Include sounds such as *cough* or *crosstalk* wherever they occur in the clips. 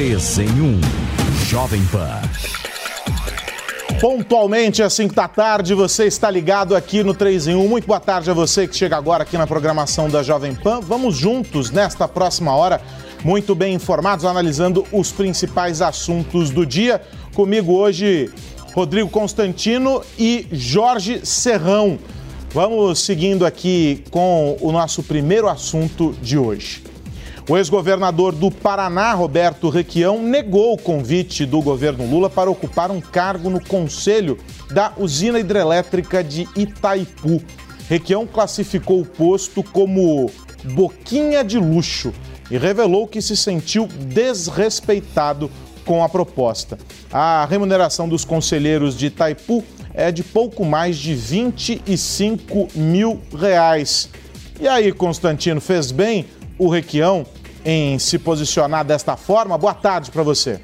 3 em 1. Jovem Pan. Pontualmente às 5 da tarde, você está ligado aqui no 3 em 1. Muito boa tarde a você que chega agora aqui na programação da Jovem Pan. Vamos juntos nesta próxima hora, muito bem informados, analisando os principais assuntos do dia. Comigo hoje, Rodrigo Constantino e Jorge Serrão. Vamos seguindo aqui com o nosso primeiro assunto de hoje. O ex-governador do Paraná, Roberto Requião, negou o convite do governo Lula para ocupar um cargo no conselho da usina hidrelétrica de Itaipu. Requião classificou o posto como boquinha de luxo e revelou que se sentiu desrespeitado com a proposta. A remuneração dos conselheiros de Itaipu é de pouco mais de 25 mil reais. E aí, Constantino, fez bem o Requião em se posicionar desta forma. Boa tarde para você.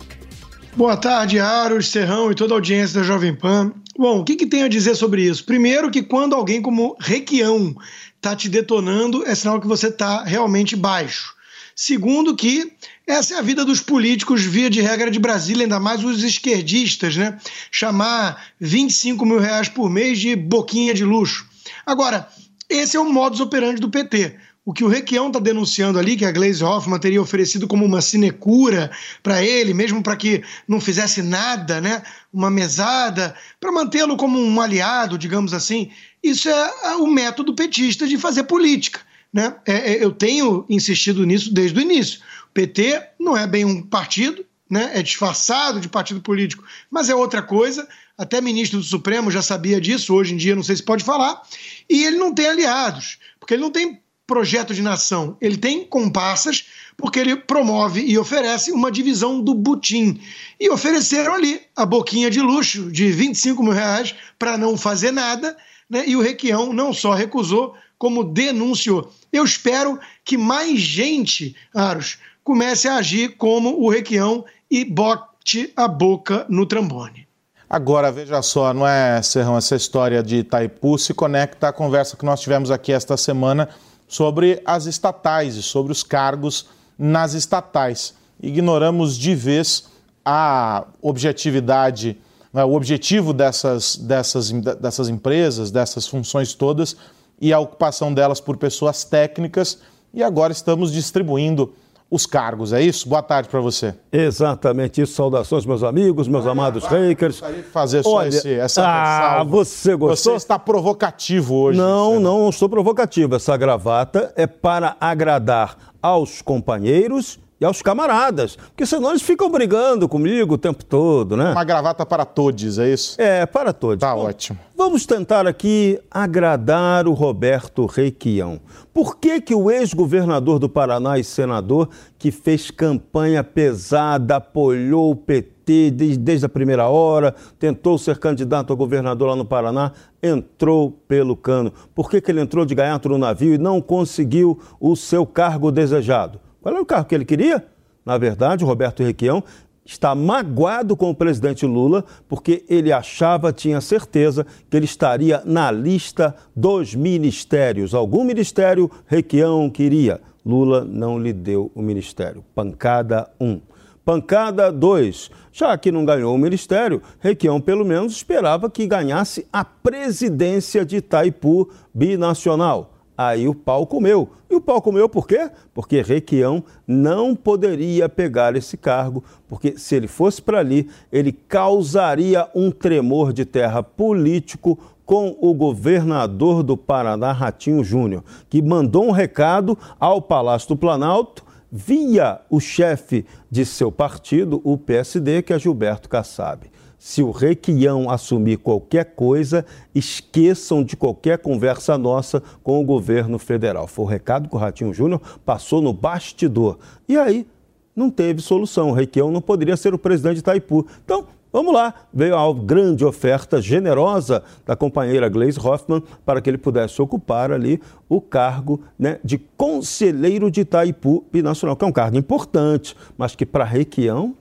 Boa tarde, Aros, Serrão e toda a audiência da Jovem Pan. Bom, o que, que tem a dizer sobre isso? Primeiro, que quando alguém como Requião está te detonando, é sinal que você está realmente baixo. Segundo, que essa é a vida dos políticos, via de regra de Brasília, ainda mais os esquerdistas, né? Chamar 25 mil reais por mês de boquinha de luxo. Agora, esse é o modus operandi do PT. O que o Requião está denunciando ali, que a Glaze Hoffman teria oferecido como uma sinecura para ele, mesmo para que não fizesse nada, né? uma mesada, para mantê-lo como um aliado, digamos assim, isso é o método petista de fazer política. Né? É, é, eu tenho insistido nisso desde o início. O PT não é bem um partido, né? é disfarçado de partido político, mas é outra coisa. Até ministro do Supremo já sabia disso, hoje em dia não sei se pode falar. E ele não tem aliados, porque ele não tem projeto de nação, ele tem comparsas, porque ele promove e oferece uma divisão do butim. E ofereceram ali a boquinha de luxo de 25 mil reais para não fazer nada, né? e o Requião não só recusou, como denunciou. Eu espero que mais gente, Aros, comece a agir como o Requião e bote a boca no trambone. Agora, veja só, não é, Serrão, essa história de Itaipu se conecta à conversa que nós tivemos aqui esta semana sobre as estatais e sobre os cargos nas estatais. Ignoramos de vez a objetividade, né, o objetivo dessas, dessas, dessas empresas, dessas funções todas e a ocupação delas por pessoas técnicas, e agora estamos distribuindo os cargos, é isso? Boa tarde para você. Exatamente isso. Saudações, meus amigos, meus amados Rakers. fazer só Olha, esse, essa ah, você gostou? Você está provocativo hoje. Não, não, não estou provocativo. Essa gravata é para agradar aos companheiros e aos camaradas, porque senão eles ficam brigando comigo o tempo todo, né? Uma gravata para todos, é isso? É, para todos. Tá Bom, ótimo. Vamos tentar aqui agradar o Roberto Requião. Por que que o ex-governador do Paraná e senador, que fez campanha pesada, apoiou o PT desde, desde a primeira hora, tentou ser candidato a governador lá no Paraná, entrou pelo cano? Por que que ele entrou de gaiato no navio e não conseguiu o seu cargo desejado? Qual era o carro que ele queria? Na verdade, o Roberto Requião está magoado com o presidente Lula porque ele achava, tinha certeza que ele estaria na lista dos ministérios. Algum ministério Requião queria. Lula não lhe deu o ministério. Pancada 1. Um. Pancada 2. Já que não ganhou o ministério, Requião pelo menos esperava que ganhasse a presidência de Itaipu binacional. Aí o pau comeu. E o pau comeu por quê? Porque Requião não poderia pegar esse cargo, porque se ele fosse para ali, ele causaria um tremor de terra político com o governador do Paraná, Ratinho Júnior, que mandou um recado ao Palácio do Planalto via o chefe de seu partido, o PSD, que é Gilberto Kassab se o Requião assumir qualquer coisa, esqueçam de qualquer conversa nossa com o governo federal. Foi o recado que o Ratinho Júnior passou no bastidor. E aí, não teve solução. O Requião não poderia ser o presidente de Itaipu. Então, vamos lá. Veio a grande oferta generosa da companheira Gleisi Hoffmann para que ele pudesse ocupar ali o cargo né, de conselheiro de Itaipu binacional, que é um cargo importante, mas que para Requião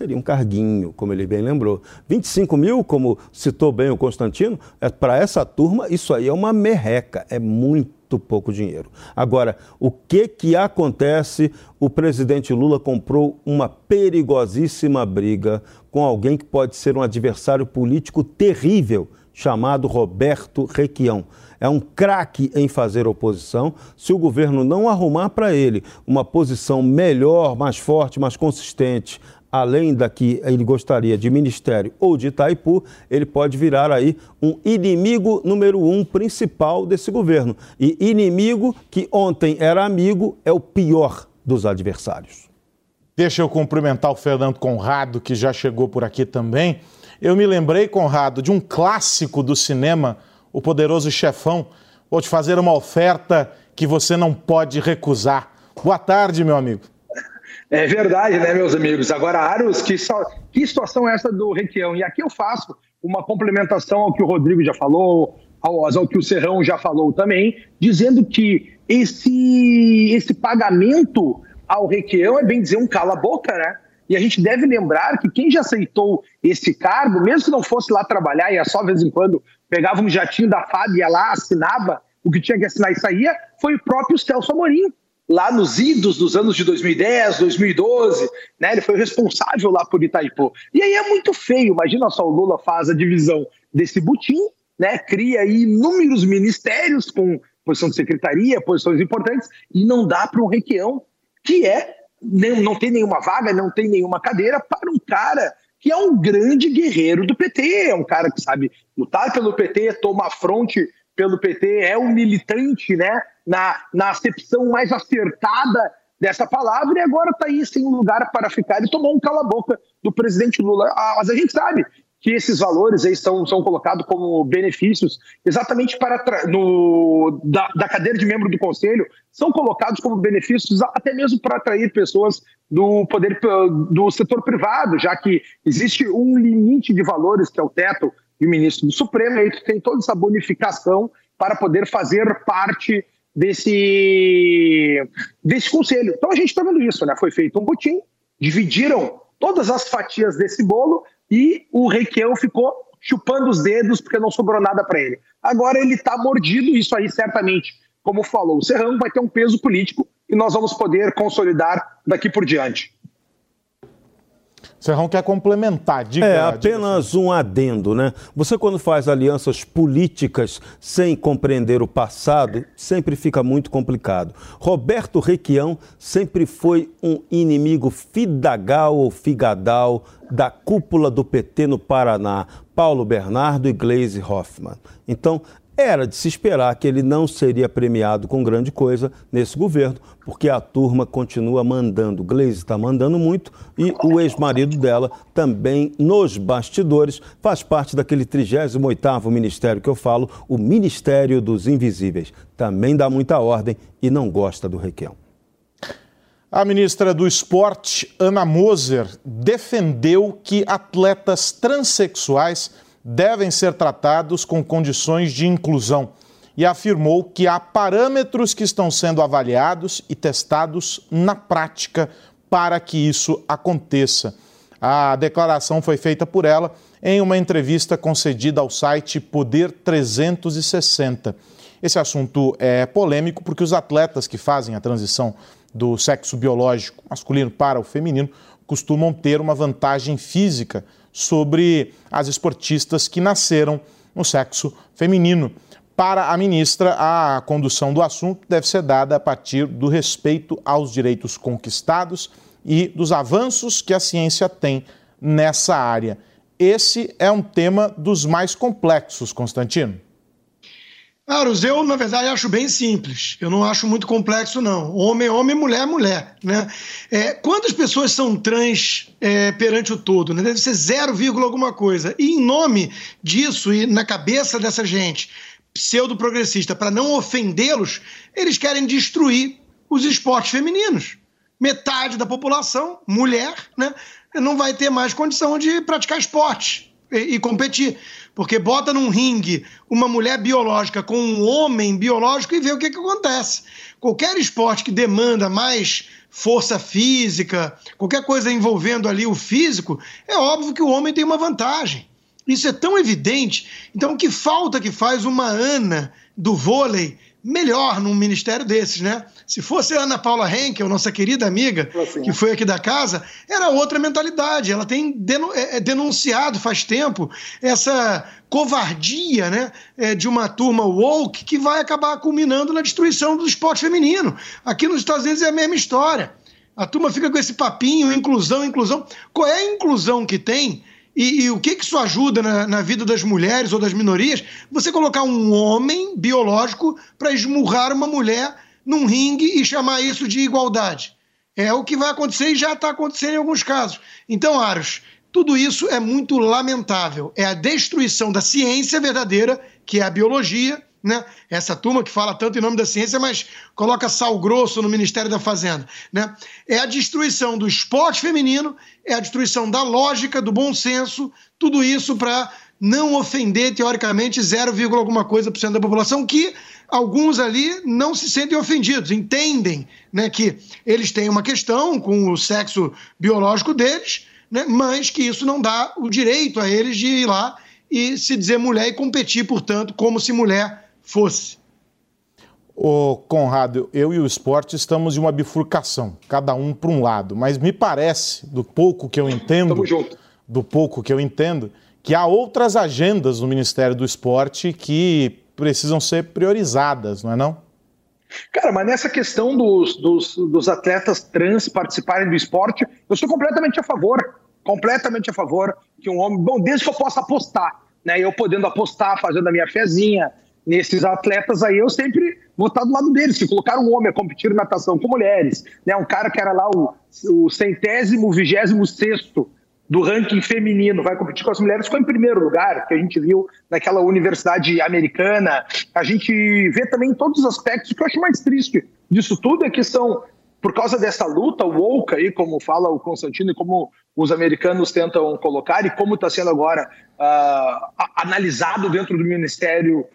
seria um carguinho, como ele bem lembrou. 25 mil, como citou bem o Constantino, é, para essa turma, isso aí é uma merreca, é muito pouco dinheiro. Agora, o que que acontece? O presidente Lula comprou uma perigosíssima briga com alguém que pode ser um adversário político terrível, chamado Roberto Requião. É um craque em fazer oposição. Se o governo não arrumar para ele uma posição melhor, mais forte, mais consistente, além da que ele gostaria de ministério ou de Itaipu, ele pode virar aí um inimigo número um principal desse governo. E inimigo que ontem era amigo é o pior dos adversários. Deixa eu cumprimentar o Fernando Conrado, que já chegou por aqui também. Eu me lembrei, Conrado, de um clássico do cinema, O Poderoso Chefão. Vou te fazer uma oferta que você não pode recusar. Boa tarde, meu amigo. É verdade, né, meus amigos? Agora, Aros, que, que situação é essa do Requião? E aqui eu faço uma complementação ao que o Rodrigo já falou, ao, ao que o Serrão já falou também, dizendo que esse, esse pagamento ao Requião é bem dizer um cala-boca, né? E a gente deve lembrar que quem já aceitou esse cargo, mesmo que não fosse lá trabalhar, ia só de vez em quando pegava um jatinho da FAB, ia lá, assinava o que tinha que assinar e saía, foi o próprio Celso Amorim lá nos idos dos anos de 2010, 2012, né? Ele foi responsável lá por Itaipu. E aí é muito feio, imagina só o Lula faz a divisão desse butim, né? Cria aí inúmeros ministérios com posição de secretaria, posições importantes, e não dá para um requião que é, não tem nenhuma vaga, não tem nenhuma cadeira para um cara que é um grande guerreiro do PT, é um cara que sabe lutar pelo PT, toma fronte pelo PT, é um militante, né? Na, na acepção mais acertada dessa palavra, e agora está aí sem lugar para ficar e tomou um cala-boca do presidente Lula. Ah, mas a gente sabe que esses valores aí são, são colocados como benefícios exatamente para no, da, da cadeira de membro do conselho são colocados como benefícios até mesmo para atrair pessoas do poder do setor privado, já que existe um limite de valores que é o teto e o ministro do Supremo, aí tu tem toda essa bonificação para poder fazer parte desse, desse conselho. Então a gente está vendo isso, né? Foi feito um butim, dividiram todas as fatias desse bolo e o Requião ficou chupando os dedos porque não sobrou nada para ele. Agora ele está mordido, isso aí certamente, como falou o Serrão, vai ter um peso político e nós vamos poder consolidar daqui por diante. Serrão quer complementar, diga. É apenas diga. um adendo, né? Você quando faz alianças políticas sem compreender o passado, sempre fica muito complicado. Roberto Requião sempre foi um inimigo fidagal ou figadal da cúpula do PT no Paraná, Paulo Bernardo e Gleisi Hoffmann. Então, era de se esperar que ele não seria premiado com grande coisa nesse governo, porque a turma continua mandando. Gleisi está mandando muito e o ex-marido dela também nos bastidores faz parte daquele 38º ministério que eu falo, o Ministério dos Invisíveis. Também dá muita ordem e não gosta do Requião. A ministra do Esporte, Ana Moser, defendeu que atletas transexuais devem ser tratados com condições de inclusão e afirmou que há parâmetros que estão sendo avaliados e testados na prática para que isso aconteça. A declaração foi feita por ela em uma entrevista concedida ao site Poder 360. Esse assunto é polêmico porque os atletas que fazem a transição do sexo biológico masculino para o feminino costumam ter uma vantagem física sobre as esportistas que nasceram no sexo feminino. Para a ministra, a condução do assunto deve ser dada a partir do respeito aos direitos conquistados e dos avanços que a ciência tem nessa área. Esse é um tema dos mais complexos, Constantino. Aros, eu, na verdade, acho bem simples. Eu não acho muito complexo, não. Homem é homem, mulher é mulher. Né? É, quantas pessoas são trans é, perante o todo? Né? Deve ser 0, alguma coisa. E em nome disso, e na cabeça dessa gente pseudo-progressista, para não ofendê-los, eles querem destruir os esportes femininos. Metade da população, mulher, né, não vai ter mais condição de praticar esporte e, competir porque bota num ringue uma mulher biológica com um homem biológico e vê o que, que acontece. Qualquer esporte que demanda mais força física, qualquer coisa envolvendo ali o físico, é óbvio que o homem tem uma vantagem. Isso é tão evidente. Então, que falta que faz uma Ana do vôlei melhor num ministério desses, né? Se fosse a Ana Paula Henkel, nossa querida amiga, assim, que foi aqui da casa, era outra mentalidade. Ela tem é, é denunciado faz tempo essa covardia né, é, de uma turma woke que vai acabar culminando na destruição do esporte feminino. Aqui nos Estados Unidos é a mesma história. A turma fica com esse papinho, inclusão, inclusão. Qual é a inclusão que tem e, e, o que, que isso ajuda na, na, vida das mulheres ou das minorias? Você colocar um homem biológico para esmurrar uma mulher num ringue e chamar isso de igualdade. É o que vai acontecer e já está acontecendo em alguns casos. Então, Aros, tudo isso é muito lamentável. É a destruição da ciência verdadeira, que é a biologia, né? Essa turma que fala tanto em nome da ciência, mas coloca sal grosso no Ministério da Fazenda, né? É a destruição do esporte feminino, é a destruição da lógica, do bom senso, tudo isso para não ofender, teoricamente, 0, alguma coisa por cento da população, que alguns ali não se sentem ofendidos, entendem né, que eles têm uma questão com o sexo biológico deles, né, mas que isso não dá o direito a eles de ir lá e se dizer mulher e competir, portanto, como se mulher fosse. Ô Conrado, eu e o esporte estamos em uma bifurcação, cada um para um lado, mas me parece, do pouco que eu entendo, do pouco que eu entendo, que há outras agendas no Ministério do Esporte que precisam ser priorizadas, não é não? Cara, mas nessa questão dos, dos, dos atletas trans participarem do esporte, eu sou completamente a favor, completamente a favor que um homem, bom, desde que eu possa apostar, né, eu podendo apostar, fazendo a minha fezinha, nesses atletas aí, eu sempre vou estar do lado deles. Se colocar um homem a competir em natação com mulheres, né, um cara que era lá o, o centésimo, vigésimo sexto do ranking feminino, vai competir com as mulheres, ficou em primeiro lugar, que a gente viu naquela universidade americana. A gente vê também todos os aspectos. O que eu acho mais triste disso tudo é que são, por causa dessa luta woke aí, como fala o Constantino, e como os americanos tentam colocar, e como está sendo agora uh, analisado dentro do Ministério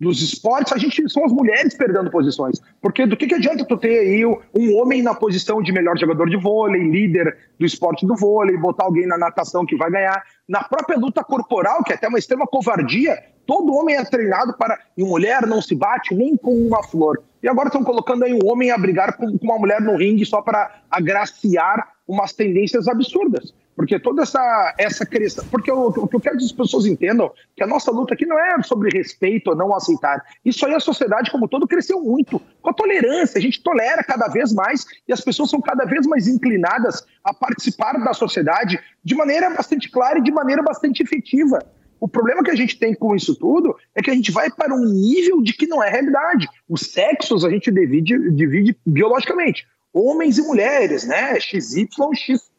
dos esportes, a gente são as mulheres perdendo posições. Porque do que, que adianta tu ter aí um homem na posição de melhor jogador de vôlei, líder do esporte do vôlei, botar alguém na natação que vai ganhar. Na própria luta corporal, que é até uma extrema covardia, todo homem é treinado para. E mulher não se bate nem com uma flor. E agora estão colocando aí um homem a brigar com uma mulher no ringue só para agraciar umas tendências absurdas. Porque toda essa, essa questão. Porque o, o que eu quero que as pessoas entendam que a nossa luta aqui não é sobre respeito ou não aceitar. Isso aí a sociedade, como todo, cresceu muito. Com a tolerância, a gente tolera cada vez mais e as pessoas são cada vez mais inclinadas a participar da sociedade de maneira bastante clara e de maneira bastante efetiva. O problema que a gente tem com isso tudo é que a gente vai para um nível de que não é realidade. Os sexos a gente divide, divide biologicamente. Homens e mulheres, né? XY, X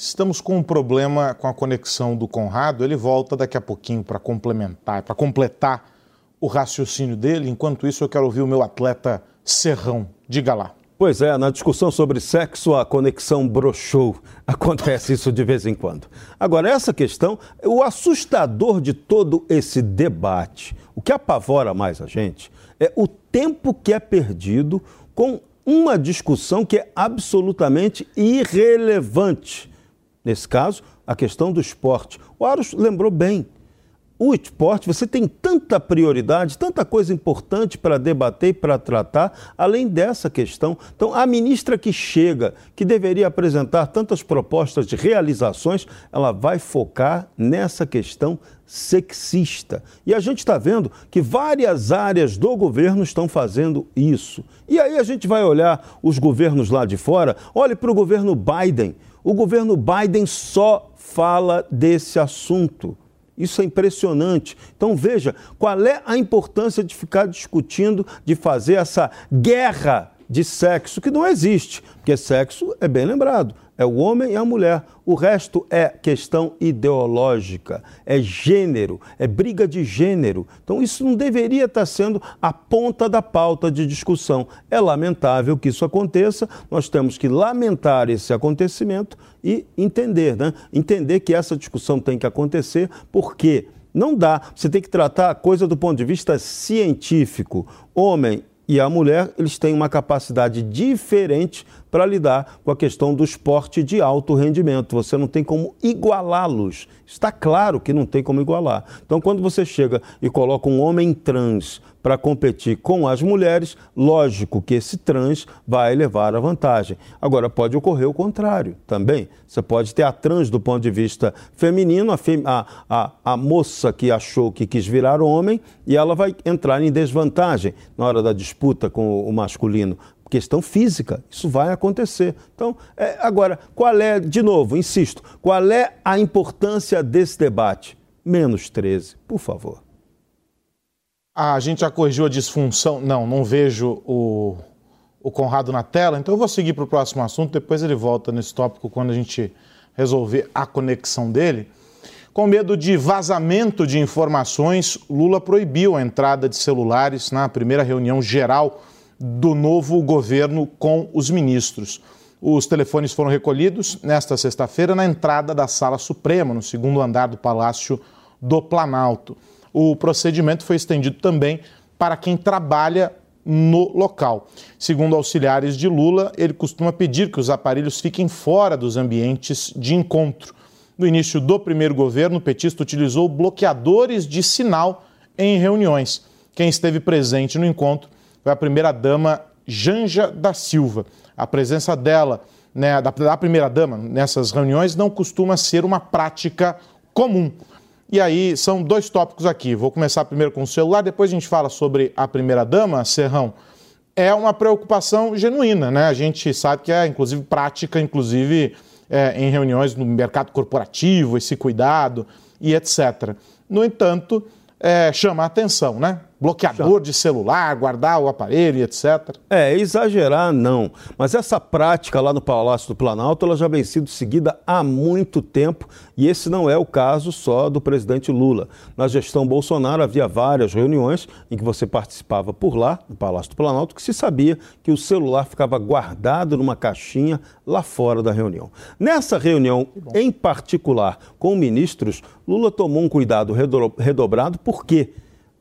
Estamos com um problema com a conexão do Conrado. Ele volta daqui a pouquinho para complementar, para completar o raciocínio dele. Enquanto isso, eu quero ouvir o meu atleta Serrão. Diga lá. Pois é, na discussão sobre sexo, a conexão brochou. *laughs* Acontece isso de vez em quando. Agora, essa questão, o assustador de todo esse debate, o que apavora mais a gente, é o tempo que é perdido com uma discussão que é absolutamente irrelevante Nesse caso, a questão do esporte. O Aros lembrou bem. O esporte, você tem tanta prioridade, tanta coisa importante para debater e para tratar, além dessa questão. Então, a ministra que chega, que deveria apresentar tantas propostas de realizações, ela vai focar nessa questão sexista. E a gente está vendo que várias áreas do governo estão fazendo isso. E aí a gente vai olhar os governos lá de fora, olhe para o governo Biden o governo Biden só fala desse assunto. Isso é impressionante. Então veja qual é a importância de ficar discutindo, de fazer essa guerra de sexo que não existe, porque sexo é bem lembrado, é o homem e a mulher. O resto é questão ideológica, é gênero, é briga de gênero. Então, isso não deveria estar sendo a ponta da pauta de discussão. É lamentável que isso aconteça, nós temos que lamentar esse acontecimento e entender, né? Entender que essa discussão tem que acontecer, porque não dá. Você tem que tratar a coisa do ponto de vista científico. Homem e a mulher, eles têm uma capacidade diferente para lidar com a questão do esporte de alto rendimento. Você não tem como igualá-los. Está claro que não tem como igualar. Então, quando você chega e coloca um homem trans para competir com as mulheres, lógico que esse trans vai levar a vantagem. Agora, pode ocorrer o contrário também. Você pode ter a trans do ponto de vista feminino, a, a, a, a moça que achou que quis virar homem, e ela vai entrar em desvantagem na hora da disputa com o masculino questão física. Isso vai acontecer. Então, é, agora, qual é, de novo, insisto, qual é a importância desse debate? Menos 13, por favor. A gente já corrigiu a disfunção. Não, não vejo o, o Conrado na tela, então eu vou seguir para o próximo assunto, depois ele volta nesse tópico quando a gente resolver a conexão dele. Com medo de vazamento de informações, Lula proibiu a entrada de celulares na primeira reunião geral do novo governo com os ministros. Os telefones foram recolhidos nesta sexta-feira na entrada da Sala Suprema, no segundo andar do Palácio do Planalto. O procedimento foi estendido também para quem trabalha no local. Segundo auxiliares de Lula, ele costuma pedir que os aparelhos fiquem fora dos ambientes de encontro. No início do primeiro governo, o petista utilizou bloqueadores de sinal em reuniões. Quem esteve presente no encontro foi a primeira-dama Janja da Silva. A presença dela, né, da, da primeira-dama nessas reuniões não costuma ser uma prática comum. E aí são dois tópicos aqui. Vou começar primeiro com o celular, depois a gente fala sobre a primeira-dama, Serrão. É uma preocupação genuína, né? A gente sabe que é, inclusive, prática, inclusive, é, em reuniões no mercado corporativo, esse cuidado e etc. No entanto, é, chama a atenção, né? Bloqueador de celular, guardar o aparelho, etc. É, exagerar não. Mas essa prática lá no Palácio do Planalto, ela já vem sido seguida há muito tempo e esse não é o caso só do presidente Lula. Na gestão Bolsonaro havia várias reuniões em que você participava por lá, no Palácio do Planalto, que se sabia que o celular ficava guardado numa caixinha lá fora da reunião. Nessa reunião em particular com ministros, Lula tomou um cuidado redobrado, por quê?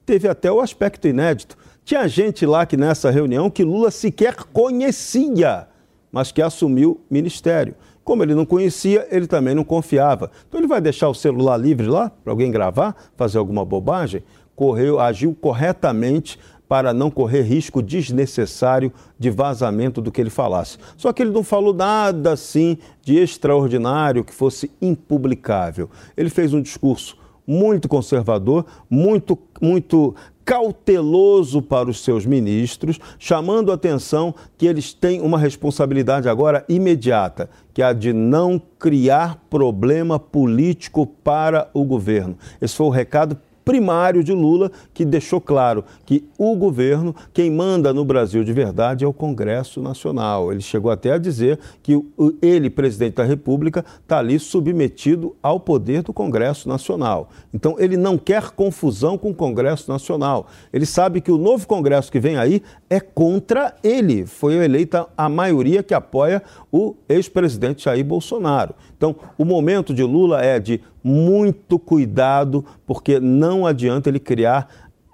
Teve até o aspecto inédito. Tinha gente lá que nessa reunião que Lula sequer conhecia, mas que assumiu ministério. Como ele não conhecia, ele também não confiava. Então ele vai deixar o celular livre lá para alguém gravar, fazer alguma bobagem? Correu, agiu corretamente para não correr risco desnecessário de vazamento do que ele falasse. Só que ele não falou nada assim de extraordinário que fosse impublicável. Ele fez um discurso muito conservador, muito, muito cauteloso para os seus ministros, chamando a atenção que eles têm uma responsabilidade agora imediata, que é a de não criar problema político para o governo. Esse foi o recado primário de Lula, que deixou claro que o governo, quem manda no Brasil de verdade é o Congresso Nacional. Ele chegou até a dizer que ele, presidente da República, está ali submetido ao poder do Congresso Nacional. Então, ele não quer confusão com o Congresso Nacional. Ele sabe que o novo Congresso que vem aí é contra ele. Foi eleita a maioria que apoia o ex-presidente Jair Bolsonaro. Então, o momento de Lula é de muito cuidado, porque não adianta ele criar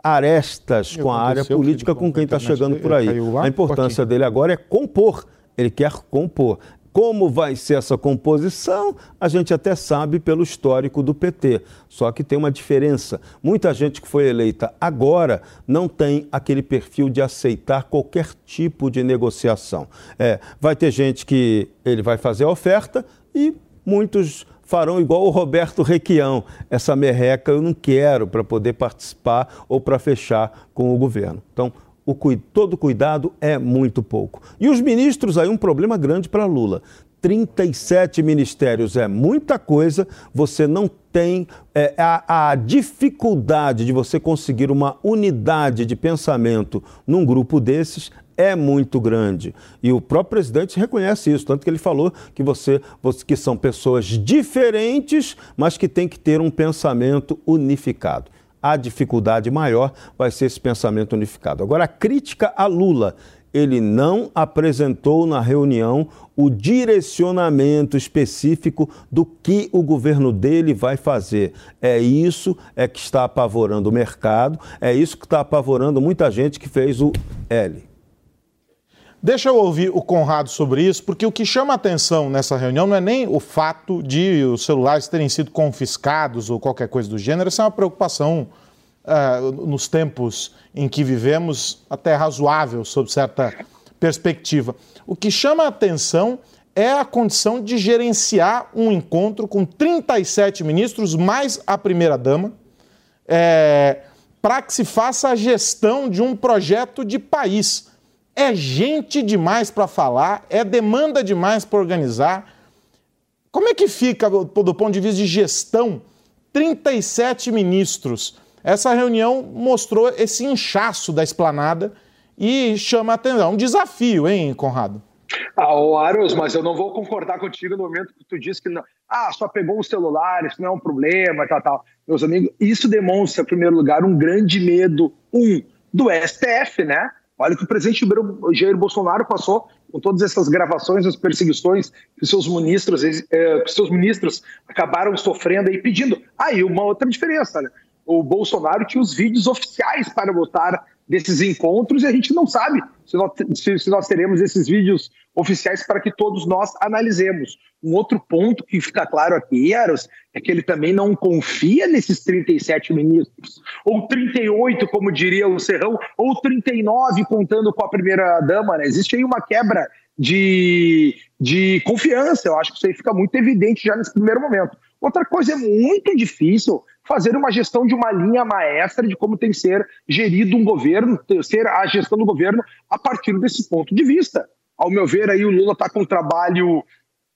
arestas com a área política com quem está chegando por aí. A importância dele agora é compor. Ele quer compor. Como vai ser essa composição, a gente até sabe pelo histórico do PT. Só que tem uma diferença. Muita gente que foi eleita agora não tem aquele perfil de aceitar qualquer tipo de negociação. É, vai ter gente que ele vai fazer a oferta e muitos farão igual o Roberto Requião. Essa merreca eu não quero para poder participar ou para fechar com o governo. Então, o, todo cuidado é muito pouco. E os ministros, aí um problema grande para Lula. 37 ministérios é muita coisa, você não tem é, a, a, dificuldade de você conseguir uma unidade de pensamento num grupo desses é muito grande. E o próprio presidente reconhece isso, tanto que ele falou que você, que são pessoas diferentes, mas que tem que ter um pensamento unificado a dificuldade maior vai ser esse pensamento unificado. Agora, a crítica a Lula. ele não apresentou na reunião o direcionamento específico do que o governo dele vai fazer. É isso é que está apavorando o mercado, é isso que está apavorando muita gente que fez o L. Deixa eu ouvir o Conrado sobre isso, porque o que chama atenção nessa reunião não é nem o fato de os celulares terem sido confiscados ou qualquer coisa do gênero, essa é uma preocupação uh, nos tempos em que vivemos até razoável, sob certa perspectiva. O que chama atenção é a condição de gerenciar um encontro com 37 ministros, mais a primeira-dama, é, para que se faça a gestão de um projeto de país. É gente demais para falar, é demanda demais para organizar. Como é que fica, do ponto de vista de gestão, 37 ministros? Essa reunião mostrou esse inchaço da esplanada e chama a atenção. Um desafio, hein, Conrado? Ah, o Aros, mas eu não vou concordar contigo no momento que tu disse que não. Ah, só pegou o celular, isso não é um problema, tal, tal. Meus amigos, isso demonstra, em primeiro lugar, um grande medo, um, do STF, né? Olha que o presidente Jair Bolsonaro passou com todas essas gravações, as perseguições que seus ministros, eh, que seus ministros acabaram sofrendo e pedindo. Aí ah, uma outra diferença, né? O Bolsonaro tinha os vídeos oficiais para botar desses encontros e a gente não sabe se nós, se, se nós, teremos esses vídeos oficiais para que todos nós analisemos. Um outro ponto que fica claro aqui, Eros, é que ele também não confia nesses 37 ministros, ou 38, como diria o Serrão, ou 39, contando com a primeira-dama. Né? Existe aí uma quebra de, de confiança, eu acho que isso aí fica muito evidente já nesse primeiro momento. Outra coisa é muito difícil fazer uma gestão de uma linha maestra de como tem que ser gerido um governo, ser a gestão do governo a partir desse ponto de vista. Ao meu ver, aí o Lula está com um trabalho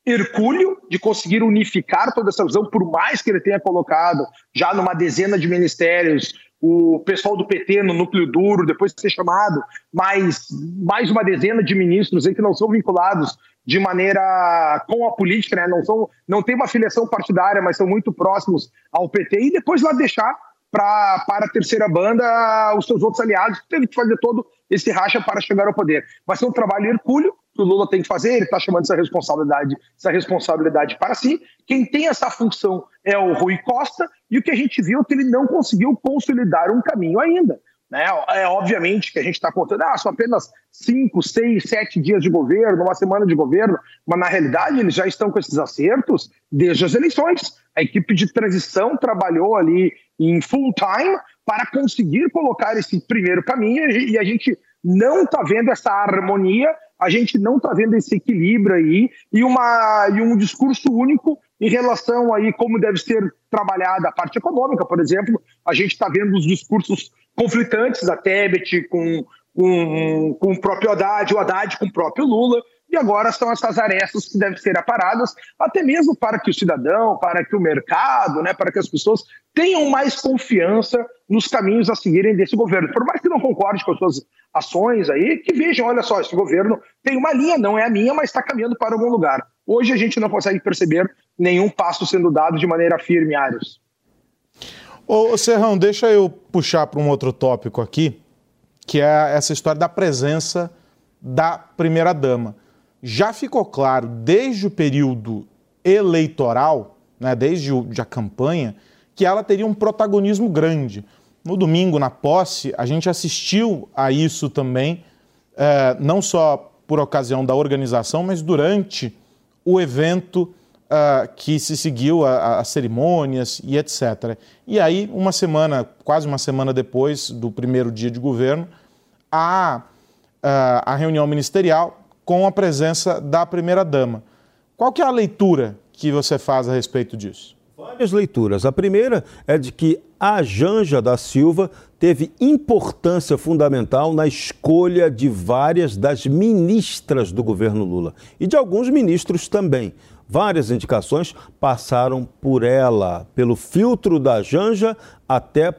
hercúleo de conseguir unificar toda essa visão, por mais que ele tenha colocado já numa dezena de ministérios o pessoal do PT no núcleo duro, depois de ser chamado mais, mais uma dezena de ministros aí que não são vinculados de maneira com a política, né? não, são, não tem uma filiação partidária, mas são muito próximos ao PT, e depois lá deixar pra, para a terceira banda os seus outros aliados, que teve que fazer todo esse racha para chegar ao poder. Vai ser um trabalho hercúleo que o Lula tem que fazer, ele está chamando essa responsabilidade, essa responsabilidade para si. Quem tem essa função é o Rui Costa, e o que a gente viu é que ele não conseguiu consolidar um caminho ainda. Né? É obviamente que a gente está contando, ah, são apenas cinco, seis, sete dias de governo, uma semana de governo, mas na realidade eles já estão com esses acertos desde as eleições. A equipe de transição trabalhou ali em full time para conseguir colocar esse primeiro caminho e a gente não está vendo essa harmonia, a gente não está vendo esse equilíbrio aí e, uma, e um discurso único em relação aí como deve ser trabalhada a parte econômica, por exemplo, a gente está vendo os discursos conflitantes da Tebet com, com, com o próprio Haddad, o Haddad com o próprio Lula, e agora são essas arestas que devem ser aparadas, até mesmo para que o cidadão, para que o mercado, né, para que as pessoas tenham mais confiança nos caminhos a seguirem desse governo. Por mais que não concorde com as suas ações aí, que vejam, olha só, esse governo tem uma linha, não é a minha, mas está caminhando para algum lugar. Hoje a gente não consegue perceber nenhum passo sendo dado de maneira firme, Arius. Ô, Serrão, deixa eu puxar para um outro tópico aqui, que é essa história da presença da primeira-dama. Já ficou claro desde o período eleitoral, né, desde a campanha, que ela teria um protagonismo grande. No domingo, na posse, a gente assistiu a isso também, eh, não só por ocasião da organização, mas durante o evento uh, que se seguiu as cerimônias e etc. E aí, uma semana, quase uma semana depois do primeiro dia de governo, há uh, a reunião ministerial com a presença da primeira-dama. Qual que é a leitura que você faz a respeito disso? Várias leituras. A primeira é de que a Janja da Silva teve importância fundamental na escolha de várias das ministras do governo Lula e de alguns ministros também. Várias indicações passaram por ela, pelo filtro da Janja, até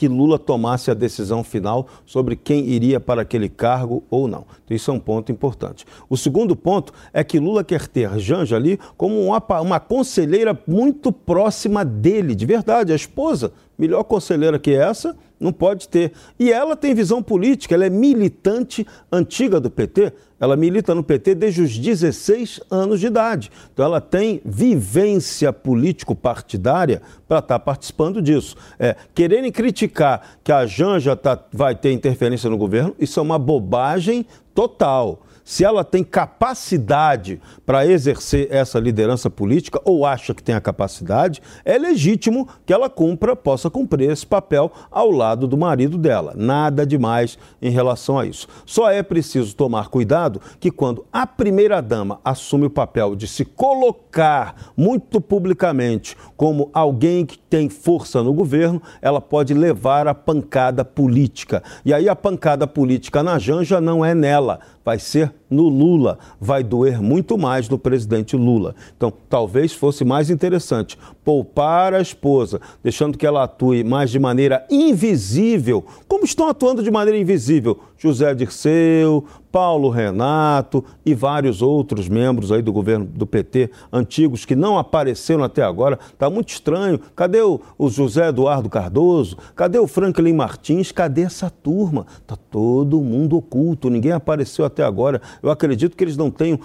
que Lula tomasse a decisão final sobre quem iria para aquele cargo ou não. Então, isso é um ponto importante. O segundo ponto é que Lula quer ter Janja ali como uma, uma conselheira muito próxima dele, de verdade, a esposa Melhor conselheira que essa, não pode ter. E ela tem visão política, ela é militante antiga do PT. Ela milita no PT desde os 16 anos de idade. Então ela tem vivência político-partidária para estar tá participando disso. É, quererem criticar que a Janja tá, vai ter interferência no governo, isso é uma bobagem total se ela tem capacidade para exercer essa liderança política ou acha que tem a capacidade, é legítimo que ela cumpra, possa cumprir esse papel ao lado do marido dela. Nada demais em relação a isso. Só é preciso tomar cuidado que quando a primeira-dama assume o papel de se colocar muito publicamente como alguém que tem força no governo, ela pode levar a pancada política. E aí a pancada política na Janja não é nela, vai ser no Lula. Vai doer muito mais no presidente Lula. Então, talvez fosse mais interessante poupar a esposa, deixando que ela atue mais de maneira invisível, como estão atuando de maneira invisível José Dirceu, Paulo Renato e vários outros membros aí do governo do PT antigos que não apareceram até agora. Está muito estranho. Cadê o, o, José Eduardo Cardoso? Cadê o Franklin Martins? Cadê essa turma? Está todo mundo oculto, ninguém apareceu até agora. Eu acredito que eles não tenham.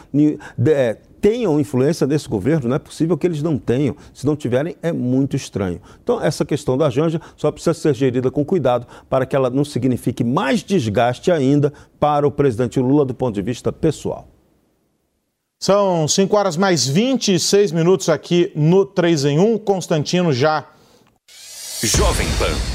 É, tenham influência nesse governo, não é possível que eles não tenham. Se não tiverem, é muito estranho. Então, essa questão da Janja só precisa ser gerida com cuidado para que ela não signifique mais desgaste ainda para o presidente Lula do ponto de vista pessoal. São 5 horas mais 26 minutos aqui no 3 em 1. Constantino já. Jovem Pan.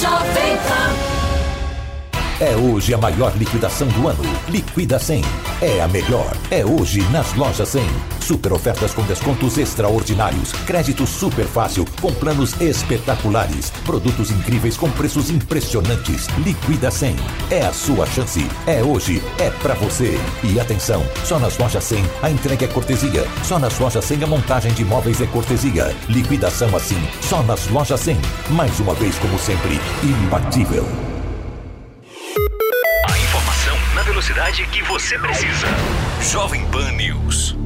Jovem Pan. É hoje a maior liquidação do ano. Liquida 100. É a melhor. É hoje nas lojas 100. Super ofertas com descontos extraordinários. Crédito super fácil com planos espetaculares. Produtos incríveis com preços impressionantes. Liquida 100. É a sua chance. É hoje. É para você. E atenção, só nas lojas 100 a entrega é cortesia. Só nas lojas 100 a montagem de móveis é cortesia. Liquidação assim. Só nas lojas 100. Mais uma vez como sempre, imbatível. Velocidade que você precisa. Jovem Pan News.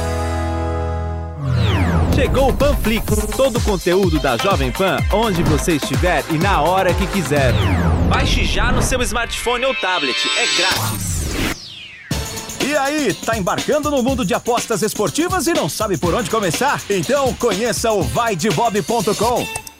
Chegou o Panflix, todo o conteúdo da Jovem Pan, onde você estiver e na hora que quiser. Baixe já no seu smartphone ou tablet, é grátis. E aí, tá embarcando no mundo de apostas esportivas e não sabe por onde começar? Então conheça o vaidebob.com.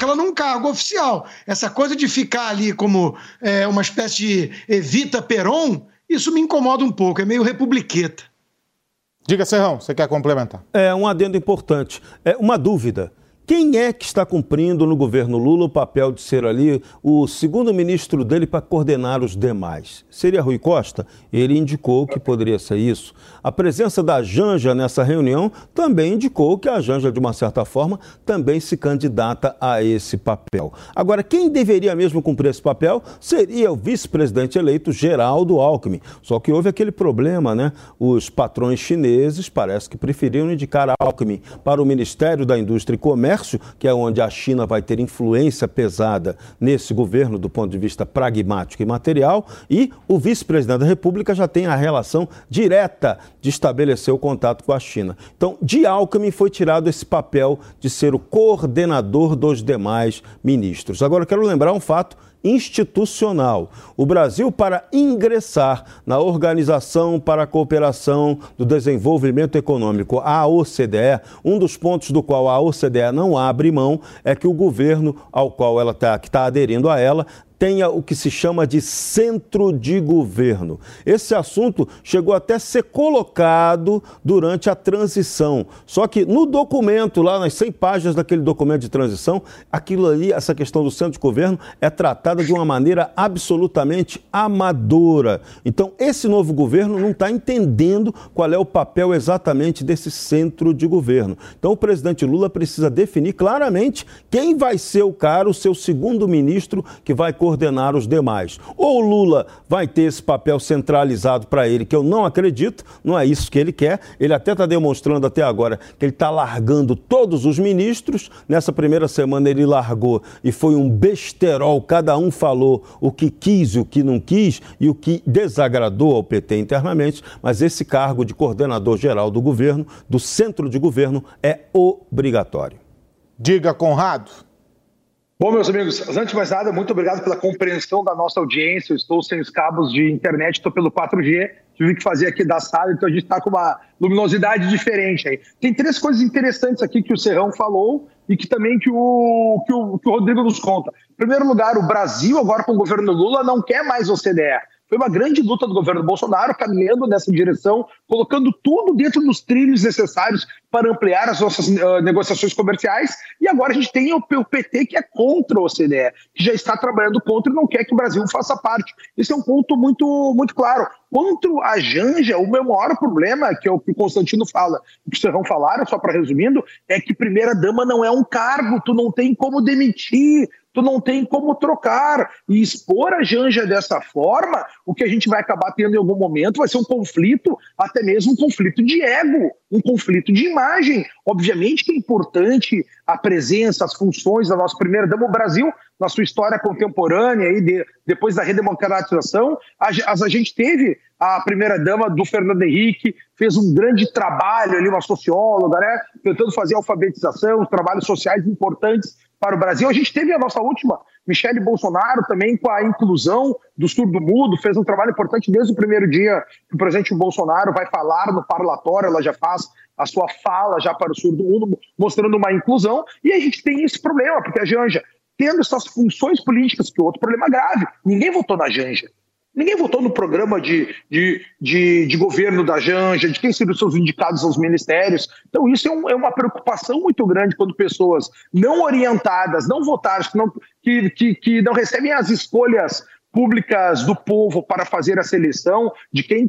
Ela num cargo oficial. Essa coisa de ficar ali como é, uma espécie de Evita Peron, isso me incomoda um pouco, é meio republiqueta. Diga, Serrão, você quer complementar? É um adendo importante. É uma dúvida. Quem é que está cumprindo no governo Lula o papel de ser ali o segundo ministro dele para coordenar os demais? Seria Rui Costa? Ele indicou que poderia ser isso. A presença da Janja nessa reunião também indicou que a Janja, de uma certa forma, também se candidata a esse papel. Agora, quem deveria mesmo cumprir esse papel seria o vice-presidente eleito Geraldo Alckmin. Só que houve aquele problema, né? Os patrões chineses parece que preferiram indicar Alckmin para o Ministério da Indústria e Comércio que é onde a China vai ter influência pesada nesse governo do ponto de vista pragmático e material, e o vice-presidente da República já tem a relação direta de estabelecer o contato com a China. Então, de Alckmin foi tirado esse papel de ser o coordenador dos demais ministros. Agora, quero lembrar um fato institucional. O Brasil, para ingressar na Organização para a Cooperação do Desenvolvimento Econômico, a OCDE, um dos pontos do qual a OCDE não abre mão é que o governo ao qual ela está, que está aderindo a ela, tenha o que se chama de centro de governo. Esse assunto chegou até a ser colocado durante a transição. Só que no documento, lá nas 100 páginas daquele documento de transição, aquilo ali, essa questão do centro de governo, é tratada de uma maneira absolutamente amadora. Então, esse novo governo não está entendendo qual é o papel exatamente desse centro de governo. Então, o presidente Lula precisa definir claramente quem vai ser o cara, o seu segundo ministro, que vai coordenar os demais. Ou o Lula vai ter esse papel centralizado para ele, que eu não acredito, não é isso que ele quer. Ele até está demonstrando até agora que ele está largando todos os ministros. Nessa primeira semana ele largou e foi um besterol, cada um falou o que quis e o que não quis e o que desagradou ao PT internamente, mas esse cargo de coordenador geral do governo, do centro de governo, é obrigatório. Diga, Conrado. Bom, meus amigos, antes de mais nada, muito obrigado pela compreensão da nossa audiência. Eu estou sem os cabos de internet, estou pelo 4G, tive que fazer aqui da sala, então a gente está com uma luminosidade diferente aí. Tem três coisas interessantes aqui que o Serrão falou e que também que o, que o, que o Rodrigo nos conta. Em primeiro lugar, o Brasil, agora com o governo Lula, não quer mais OCDE. Foi uma grande luta do governo Bolsonaro, caminhando nessa direção, colocando tudo dentro dos trilhos necessários para ampliar as nossas uh, negociações comerciais. E agora a gente tem o, o PT que é contra o OCDE, que já está trabalhando contra e não quer que o Brasil faça parte. Esse é um ponto muito, muito claro. Quanto à Janja, o meu maior problema, que é o que o Constantino fala, o que o Serrão falaram, só para resumindo, é que primeira-dama não é um cargo, tu não tem como demitir, tu não tem como trocar. E expor a Janja dessa forma, o que a gente vai acabar tendo em algum momento vai ser um conflito, até mesmo um conflito de ego, um conflito de imagem. Obviamente que é importante a presença, as funções da nossa primeira-dama. O Brasil, na sua história contemporânea, aí, de, depois da redemocratização, a, a gente teve a primeira-dama do Fernando Henrique, fez um grande trabalho ali, uma socióloga, né, tentando fazer alfabetização, trabalhos sociais importantes para o Brasil. A gente teve a nossa última, Michele Bolsonaro, também com a inclusão do surdo-mudo, fez um trabalho importante desde o primeiro dia que o presidente Bolsonaro vai falar no parlatório, ela já faz a sua fala já para o surdo-mudo, mostrando uma inclusão. E a gente tem esse problema, porque a Janja, tendo essas funções políticas, que é outro problema grave, ninguém votou na Janja. Ninguém votou no programa de, de, de, de, governo da Janja, de quem seriam seus indicados aos ministérios. Então, isso é, um, é, uma preocupação muito grande quando pessoas não orientadas, não votadas, que não, que, que, que não recebem as escolhas públicas do povo para fazer a seleção de quem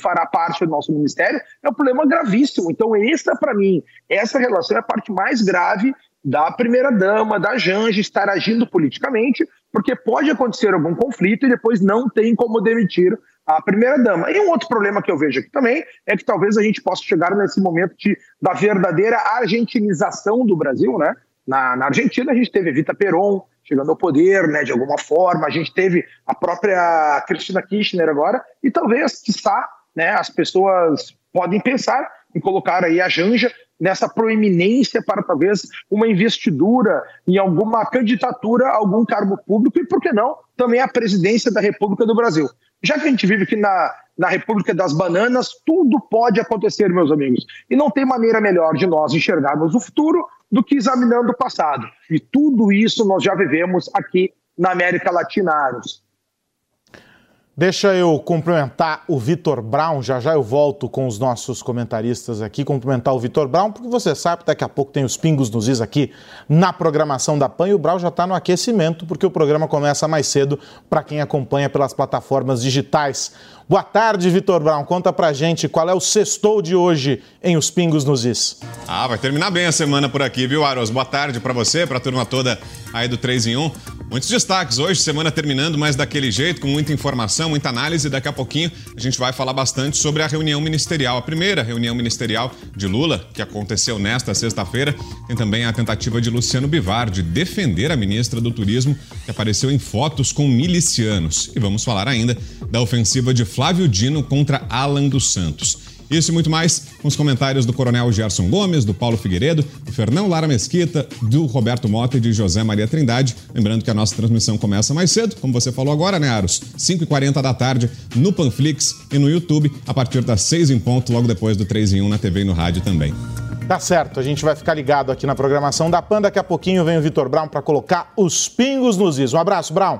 fará parte do nosso ministério, é um problema gravíssimo. Então, essa, para mim, essa relação é a parte mais grave da primeira-dama, da Janja, estar agindo politicamente, porque pode acontecer algum conflito e depois não tem como demitir a primeira-dama. E um outro problema que eu vejo aqui também é que talvez a gente possa chegar nesse momento de, da verdadeira argentinização do Brasil, né? Na, na Argentina a gente teve Evita Peron chegando ao poder, né, de alguma forma, a gente teve a própria Cristina Kirchner agora, e talvez, quiçá, né, as pessoas podem pensar em colocar aí a Janja nessa proeminência para talvez uma investidura em alguma candidatura a algum cargo público e, por que não, também a presidência da República do Brasil. Já que a gente vive aqui na, na República das Bananas, tudo pode acontecer, meus amigos. E não tem maneira melhor de nós enxergarmos o futuro do que examinando o passado. E tudo isso nós já vivemos aqui na América Latina, Aros. Deixa eu cumprimentar o Vitor Brown, já já eu volto com os nossos comentaristas aqui, cumprimentar o Vitor Brown, porque você sabe, daqui a pouco tem os pingos nos is aqui na programação da PAN e o Brown já está no aquecimento, porque o programa começa mais cedo para quem acompanha pelas plataformas digitais. Boa tarde, Vitor Brown. Conta pra gente qual é o sextou de hoje em Os Pingos nos Is. Ah, vai terminar bem a semana por aqui, viu, Aros? Boa tarde para você, pra turma toda aí do 3 em 1. Muitos destaques hoje, semana terminando, mas daquele jeito, com muita informação, muita análise. Daqui a pouquinho a gente vai falar bastante sobre a reunião ministerial, a primeira reunião ministerial de Lula, que aconteceu nesta sexta-feira. Tem também a tentativa de Luciano Bivar de defender a ministra do Turismo, que apareceu em fotos com milicianos. E vamos falar ainda da ofensiva de Flávio Dino contra Alan dos Santos. Isso e muito mais com os comentários do Coronel Gerson Gomes, do Paulo Figueiredo, do Fernão Lara Mesquita, do Roberto Mota e de José Maria Trindade. Lembrando que a nossa transmissão começa mais cedo, como você falou agora, né, Aros? 5h40 da tarde no Panflix e no YouTube, a partir das 6 em ponto, logo depois do 3 em 1 na TV e no rádio também. Tá certo, a gente vai ficar ligado aqui na programação da PAN. Daqui a pouquinho vem o Vitor Brown para colocar os pingos nos is. Um abraço, Brown.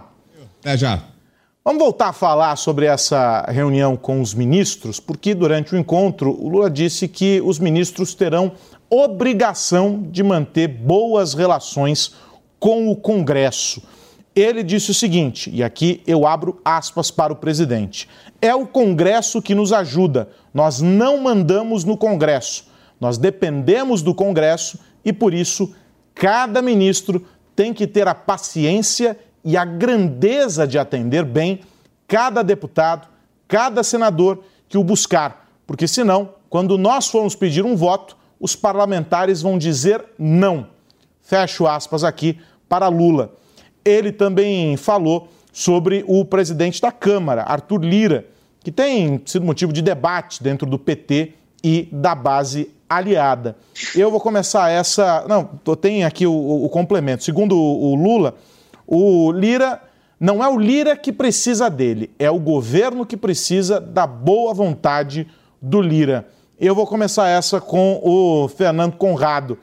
Até já. Vamos voltar a falar sobre essa reunião com os ministros, porque durante o encontro o Lula disse que os ministros terão obrigação de manter boas relações com o Congresso. Ele disse o seguinte, e aqui eu abro aspas para o presidente: é o Congresso que nos ajuda, nós não mandamos no Congresso, nós dependemos do Congresso e por isso cada ministro tem que ter a paciência e a grandeza de atender bem cada deputado, cada senador que o buscar, porque senão, quando nós formos pedir um voto, os parlamentares vão dizer não. Fecho aspas aqui para Lula. Ele também falou sobre o presidente da Câmara, Arthur Lira, que tem sido motivo de debate dentro do PT e da base aliada. Eu vou começar essa. Não, tem aqui o, o complemento. Segundo o, o Lula, o Lira não é o Lira que precisa dele, é o governo que precisa da boa vontade do Lira. Eu vou começar essa com o Fernando Conrado.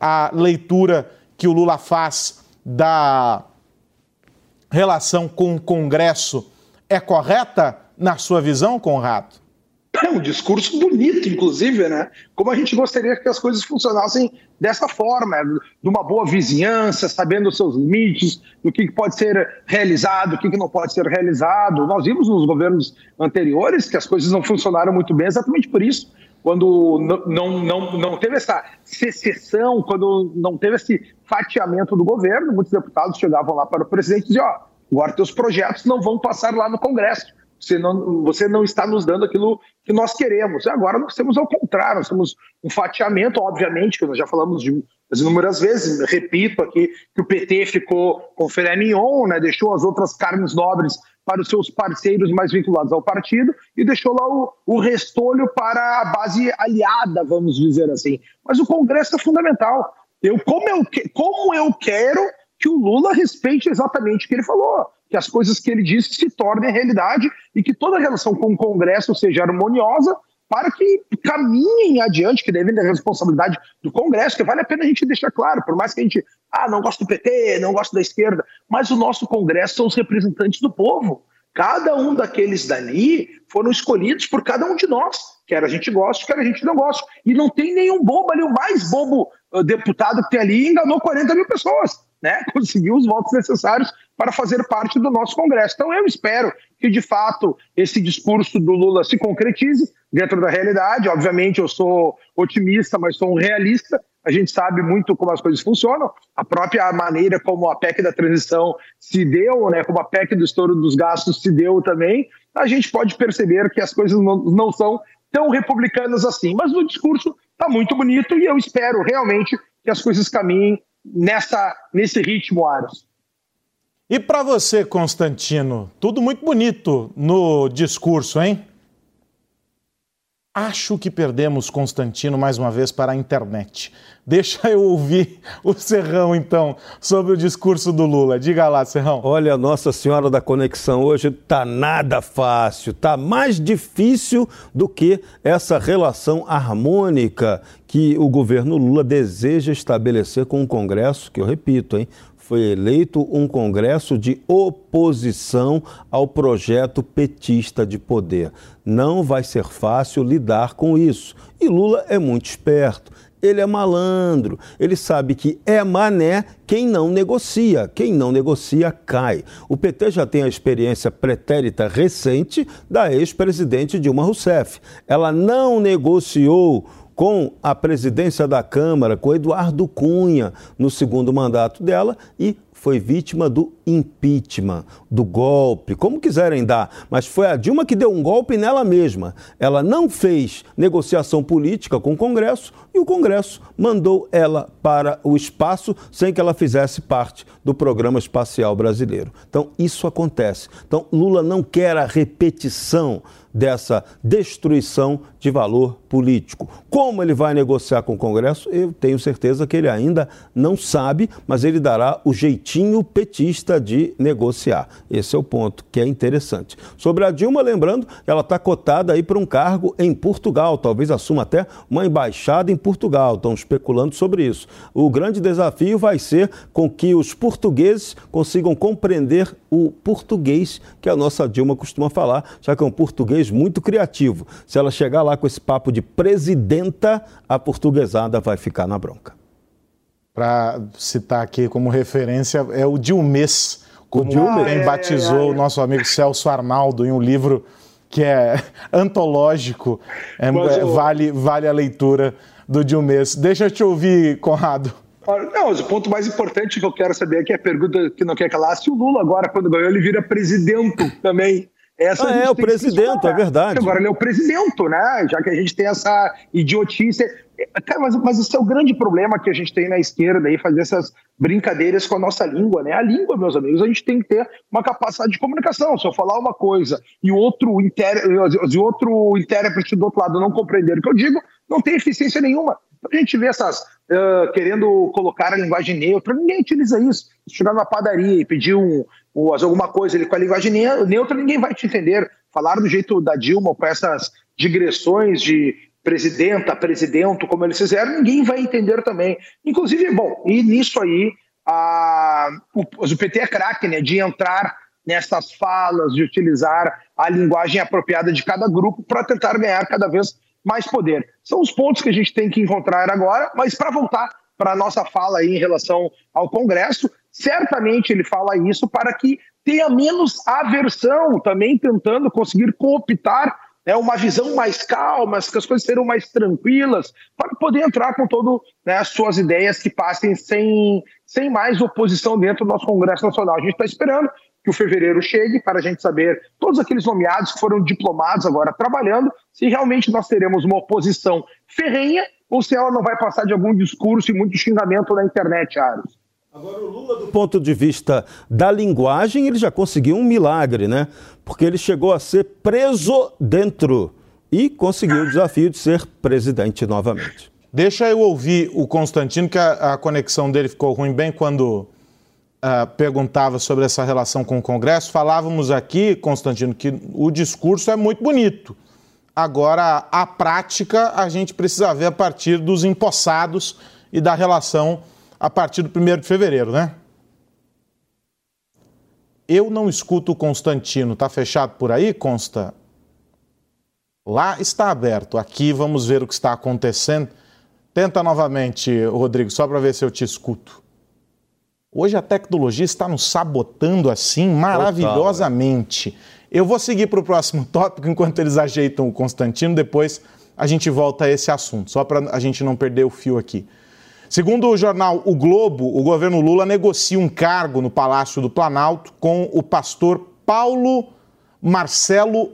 A leitura que o Lula faz da relação com o Congresso é correta na sua visão, Conrado? É um discurso bonito, inclusive, né? Como a gente gostaria que as coisas funcionassem dessa forma, de uma boa vizinhança, sabendo os seus limites, do que pode ser realizado, o que não pode ser realizado. Nós vimos nos governos anteriores que as coisas não funcionaram muito bem exatamente por isso. Quando não, não, não teve essa secessão, quando não teve esse fatiamento do governo, muitos deputados chegavam lá para o presidente e diziam: ó, agora teus projetos não vão passar lá no Congresso você não, você não está nos dando aquilo que nós queremos. Agora nós temos ao contrário, nós temos um fatiamento, obviamente, que nós já falamos de inúmeras vezes, repito aqui, que o PT ficou com filé mignon, né, deixou as outras carnes nobres para os seus parceiros mais vinculados ao partido e deixou lá o, o restolho para a base aliada, vamos dizer assim. Mas o Congresso é fundamental. Eu, como, eu, como eu quero que o Lula respeite exatamente o que ele falou que as coisas que ele disse se tornem realidade e que toda a relação com o Congresso seja harmoniosa para que caminhem adiante, que devem ter responsabilidade do Congresso, que vale a pena a gente deixar claro, por mais que a gente, ah, não gosta do PT, não gosta da esquerda, mas o nosso Congresso são os representantes do povo. Cada um daqueles dali foram escolhidos por cada um de nós, quer a gente goste, quer a gente não goste. E não tem nenhum bobo ali, o mais bobo deputado que tem ali enganou 40 mil pessoas, né? *laughs* Conseguiu os votos necessários para fazer parte do nosso Congresso. Então, eu espero que, de fato, esse discurso do Lula se concretize dentro da realidade. Obviamente, eu sou otimista, mas sou um realista. A gente sabe muito como as coisas funcionam. A própria maneira como a PEC da transição se deu, né, como a PEC do estouro dos gastos se deu também, a gente pode perceber que as coisas não, são tão republicanas assim. Mas o discurso está muito bonito e eu espero realmente que as coisas caminhem nessa, nesse ritmo, Aros. E para você, Constantino, tudo muito bonito no discurso, hein? Acho que perdemos Constantino mais uma vez para a internet. Deixa eu ouvir o Serrão, então, sobre o discurso do Lula. Diga lá, Serrão. Olha, Nossa Senhora da Conexão hoje tá nada fácil, tá mais difícil do que essa relação harmônica que o governo Lula deseja estabelecer com o Congresso, que eu repito, hein, foi eleito um Congresso de oposição ao projeto petista de poder. Não vai ser fácil lidar com isso. E Lula é muito esperto. Ele é malandro, ele sabe que é mané quem não negocia. Quem não negocia cai. O PT já tem a experiência pretérita recente da ex-presidente Dilma Rousseff. Ela não negociou com a presidência da Câmara, com Eduardo Cunha, no segundo mandato dela e foi vítima do impeachment, do golpe, como quiserem dar, mas foi a Dilma que deu um golpe nela mesma. Ela não fez negociação política com o Congresso e o Congresso mandou ela para o espaço sem que ela fizesse parte do programa espacial brasileiro. Então, isso acontece. Então, Lula não quer a repetição dessa destruição de valor político. Como ele vai negociar com o Congresso, eu tenho certeza que ele ainda não sabe, mas ele dará o jeitinho petista de negociar. Esse é o ponto que é interessante. Sobre a Dilma, lembrando, ela está cotada aí para um cargo em Portugal, talvez assuma até uma embaixada em Portugal. Estão especulando sobre isso. O grande desafio vai ser com que os portugueses consigam compreender o português que a nossa Dilma costuma falar, já que é um português muito criativo. Se ela chegar lá com esse papo de presidenta, a portuguesada vai ficar na bronca. Para citar aqui como referência, é o Dilmes, como o bem batizou o nosso amigo Celso Arnaldo em um livro que é *laughs* antológico, é, é, vale, vale a leitura do Dilmes. Deixa eu te ouvir, Conrado. Não, o ponto mais importante que eu quero saber é a pergunta que não quer calar: se o Lula agora, quando ganhou, ele vira presidente também. Essa ah, é, o presidente, é verdade. Agora ele é o presidente, né? Já que a gente tem essa idiotice. Cara, mas, mas esse é o grande problema que a gente tem na esquerda aí, fazer essas brincadeiras com a nossa língua, né? A língua, meus amigos, a gente tem que ter uma capacidade de comunicação. Se eu falar uma coisa e o outro, inter... e outro intérprete do outro lado não compreender o que eu digo, não tem eficiência nenhuma. A gente vê essas uh, querendo colocar a linguagem neutra, ninguém utiliza isso. Se chegar numa padaria e pedir um, um, alguma coisa ali com a linguagem neutra, ninguém vai te entender. Falar do jeito da Dilma, com essas digressões de presidenta, presidente, como eles fizeram, ninguém vai entender também. Inclusive, bom, e nisso aí, a, o, o PT é craque, né, de entrar nessas falas, de utilizar a linguagem apropriada de cada grupo para tentar ganhar cada vez mais poder. São os pontos que a gente tem que encontrar agora, mas para voltar para a nossa fala aí em relação ao Congresso, certamente ele fala isso para que tenha menos aversão, também tentando conseguir cooptar né, uma visão mais calma, que as coisas serão mais tranquilas, para poder entrar com todas né, as suas ideias que passem sem, sem mais oposição dentro do nosso Congresso Nacional. A gente está esperando que o fevereiro chegue para a gente saber todos aqueles nomeados que foram diplomados agora trabalhando, se realmente nós teremos uma oposição ferrenha ou se ela não vai passar de algum discurso e muito xingamento na internet, Aros. Agora, o Lula, do ponto de vista da linguagem, ele já conseguiu um milagre, né? Porque ele chegou a ser preso dentro e conseguiu o desafio de ser presidente novamente. Deixa eu ouvir o Constantino, que a, a conexão dele ficou ruim bem quando uh, perguntava sobre essa relação com o Congresso, falávamos aqui, Constantino, que o discurso é muito bonito. Agora, a prática, a gente precisa ver a partir dos empossados e da relação a partir do 1 de fevereiro, né? Eu não escuto o Constantino. Está fechado por aí, Consta? Lá está aberto. Aqui vamos ver o que está acontecendo. Tenta novamente, Rodrigo, só para ver se eu te escuto. Hoje a tecnologia está nos sabotando assim maravilhosamente. Total, Eu vou seguir para o próximo *laughs* tópico enquanto eles ajeitam o Constantino, depois a gente volta a esse assunto, só para a gente não perder o fio aqui. Segundo o jornal O Globo, o governo Lula negocia um cargo no Palácio do Planalto com o pastor Paulo Marcelo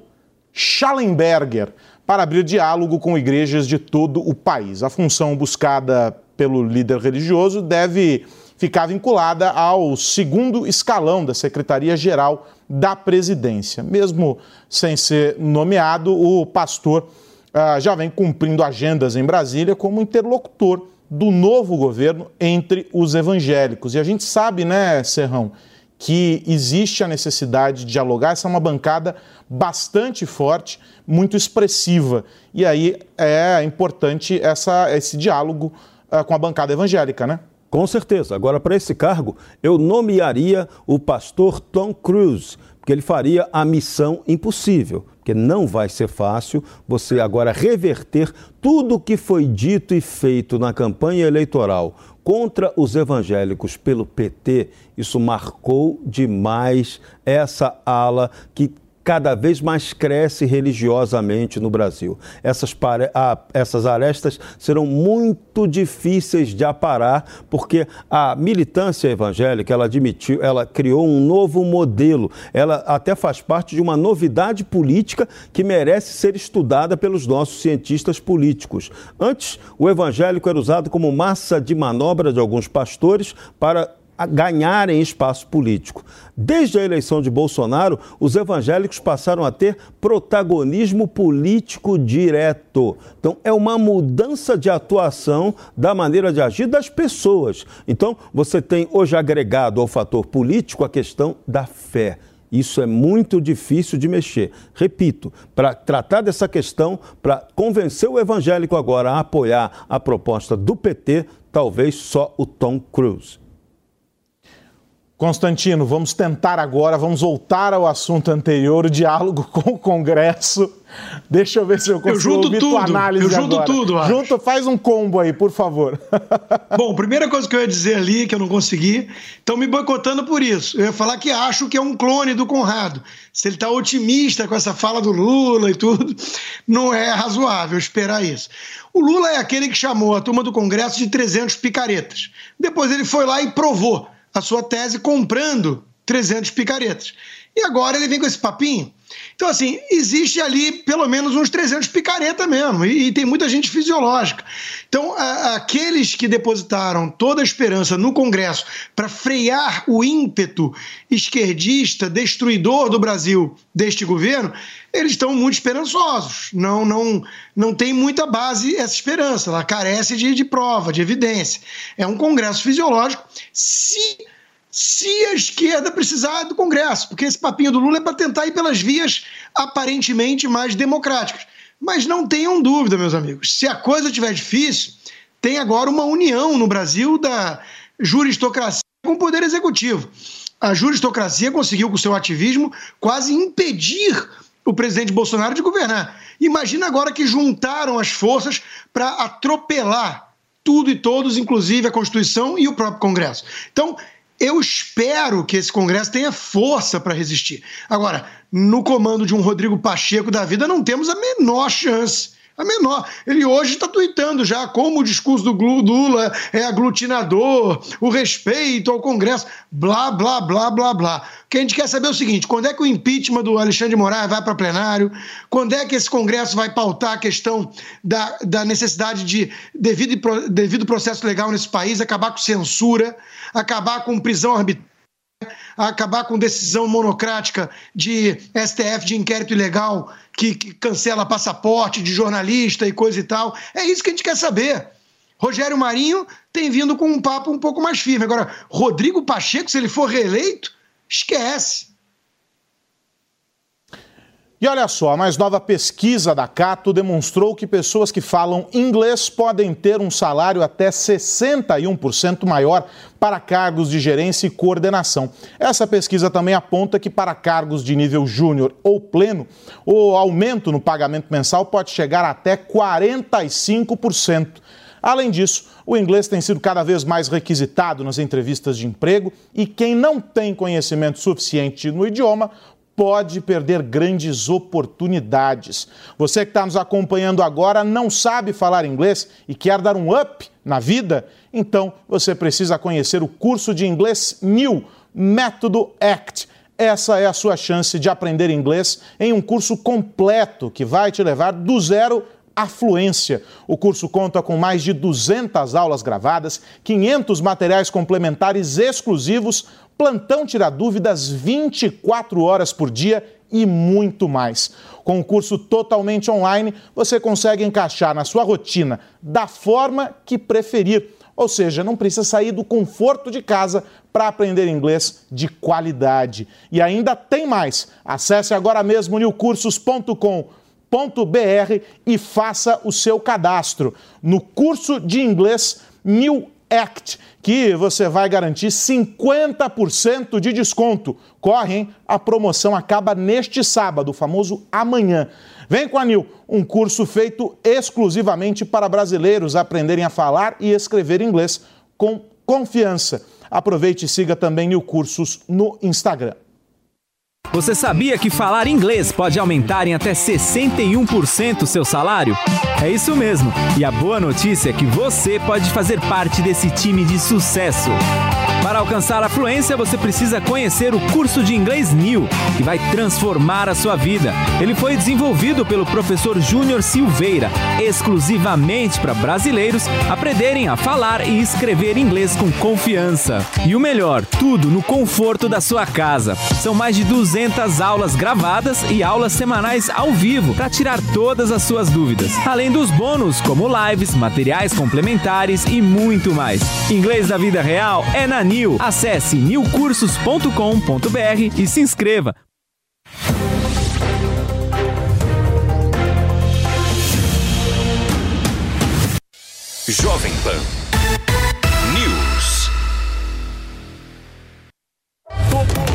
Schallenberger para abrir diálogo com igrejas de todo o país. A função buscada pelo líder religioso deve ficar vinculada ao segundo escalão da Secretaria-Geral da Presidência. Mesmo sem ser nomeado, o pastor uh, já vem cumprindo agendas em Brasília como interlocutor do novo governo entre os evangélicos. E a gente sabe, né, Serrão, que existe a necessidade de dialogar. Essa é uma bancada bastante forte, muito expressiva. E aí é importante essa, esse diálogo uh, com a bancada evangélica, né? Com certeza. Agora, para esse cargo, eu nomearia o pastor Tom Cruise, porque ele faria a missão impossível, porque não vai ser fácil você agora reverter tudo o que foi dito e feito na campanha eleitoral contra os evangélicos pelo PT. Isso marcou demais essa ala que cada vez mais cresce religiosamente no Brasil. Essas, ah, essas arestas serão muito difíceis de aparar, porque a militância evangélica, ela admitiu, ela criou um novo modelo, ela até faz parte de uma novidade política que merece ser estudada pelos nossos cientistas políticos. Antes, o evangélico era usado como massa de manobra de alguns pastores para ganharem espaço político. Desde a eleição de Bolsonaro, os evangélicos passaram a ter protagonismo político direto. Então, é uma mudança de atuação da maneira de agir das pessoas. Então, você tem hoje agregado ao fator político a questão da fé. Isso é muito difícil de mexer. Repito, para tratar dessa questão, para convencer o evangélico agora a apoiar a proposta do PT, talvez só o Tom Cruise. Constantino, vamos tentar agora, vamos voltar ao assunto anterior, o diálogo *laughs* com o Congresso. Deixa eu ver se eu consigo eu junto ouvir tudo, tua análise Eu junto agora. tudo, acho. Junto, faz um combo aí, por favor. *laughs* Bom, primeira coisa que eu ia dizer ali, que eu não consegui, estão me boicotando por isso. Eu ia falar que acho que é um clone do Conrado. Se ele está otimista com essa fala do Lula e tudo, não é razoável esperar isso. O Lula é aquele que chamou a turma do Congresso de 300 picaretas. Depois ele foi lá e provou a sua tese comprando 300 picaretas. E agora ele vem com esse papinho. Então, assim, existe ali pelo menos uns 300 picareta mesmo, e, e tem muita gente fisiológica. Então, a, aqueles que depositaram toda a esperança no Congresso para frear o ímpeto esquerdista, destruidor do Brasil deste governo, eles estão muito esperançosos. Não, não, não tem muita base essa esperança, ela carece de, de prova, de evidência. É um Congresso fisiológico. Se se a esquerda precisar do Congresso, porque esse papinho do Lula é para tentar ir pelas vias aparentemente mais democráticas. Mas não tenham dúvida, meus amigos, se a coisa estiver difícil, tem agora uma união no Brasil da juristocracia com o Poder Executivo. A juristocracia conseguiu, com seu ativismo, quase impedir o presidente Bolsonaro de governar. Imagina agora que juntaram as forças para atropelar tudo e todos, inclusive a Constituição e o próprio Congresso. Então, eu espero que esse Congresso tenha força para resistir. Agora, no comando de um Rodrigo Pacheco da vida, não temos a menor chance. A menor. Ele hoje está tweetando já como o discurso do Lula é aglutinador, o respeito ao Congresso, blá, blá, blá, blá, blá. O que a gente quer saber é o seguinte: quando é que o impeachment do Alexandre de Moraes vai para plenário? Quando é que esse Congresso vai pautar a questão da, da necessidade de devido, devido processo legal nesse país, acabar com censura, acabar com prisão arbitrária? acabar com decisão monocrática de STF de inquérito ilegal que, que cancela passaporte de jornalista e coisa e tal. É isso que a gente quer saber. Rogério Marinho tem vindo com um papo um pouco mais firme. Agora, Rodrigo Pacheco, se ele for reeleito, esquece. E olha só, a mais nova pesquisa da Cato demonstrou que pessoas que falam inglês podem ter um salário até 61% maior para cargos de gerência e coordenação. Essa pesquisa também aponta que para cargos de nível júnior ou pleno, o aumento no pagamento mensal pode chegar até 45%. Além disso, o inglês tem sido cada vez mais requisitado nas entrevistas de emprego e quem não tem conhecimento suficiente no idioma pode perder grandes oportunidades. Você que está nos acompanhando agora não sabe falar inglês e quer dar um up na vida? Então você precisa conhecer o curso de inglês New Método ACT. Essa é a sua chance de aprender inglês em um curso completo que vai te levar do zero à fluência. O curso conta com mais de 200 aulas gravadas, 500 materiais complementares exclusivos plantão tira dúvidas 24 horas por dia e muito mais. Com o curso totalmente online, você consegue encaixar na sua rotina da forma que preferir. Ou seja, não precisa sair do conforto de casa para aprender inglês de qualidade. E ainda tem mais. Acesse agora mesmo newcursos.com.br e faça o seu cadastro no curso de inglês New Act, que você vai garantir 50% de desconto. Corre, hein? A promoção acaba neste sábado, o famoso amanhã. Vem com a Nil, um curso feito exclusivamente para brasileiros aprenderem a falar e escrever inglês com confiança. Aproveite e siga também Nil Cursos no Instagram. Você sabia que falar inglês pode aumentar em até 61% seu salário? É isso mesmo. E a boa notícia é que você pode fazer parte desse time de sucesso. Para alcançar a fluência, você precisa conhecer o curso de inglês New, que vai transformar a sua vida. Ele foi desenvolvido pelo professor Júnior Silveira, exclusivamente para brasileiros aprenderem a falar e escrever inglês com confiança. E o melhor, tudo no conforto da sua casa. São mais de 200 aulas gravadas e aulas semanais ao vivo para tirar todas as suas dúvidas. Além dos bônus, como lives, materiais complementares e muito mais. Inglês da vida real é na New. Acesse newcursos.com.br e se inscreva. Jovem Pan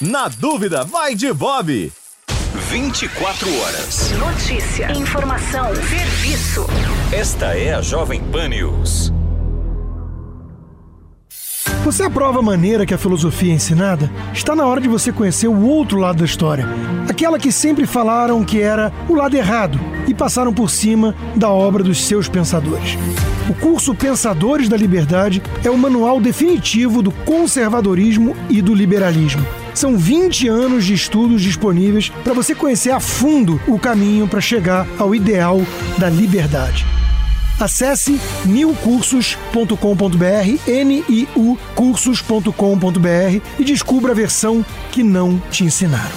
na dúvida, vai de Bob. 24 horas. Notícia, informação, serviço. Esta é a Jovem Pan News. Você aprova a maneira que a filosofia é ensinada? Está na hora de você conhecer o outro lado da história. Aquela que sempre falaram que era o lado errado e passaram por cima da obra dos seus pensadores. O curso Pensadores da Liberdade é o manual definitivo do conservadorismo e do liberalismo. São 20 anos de estudos disponíveis para você conhecer a fundo o caminho para chegar ao ideal da liberdade. Acesse niucursos.com.br, N-I-U cursos.com.br e descubra a versão que não te ensinaram.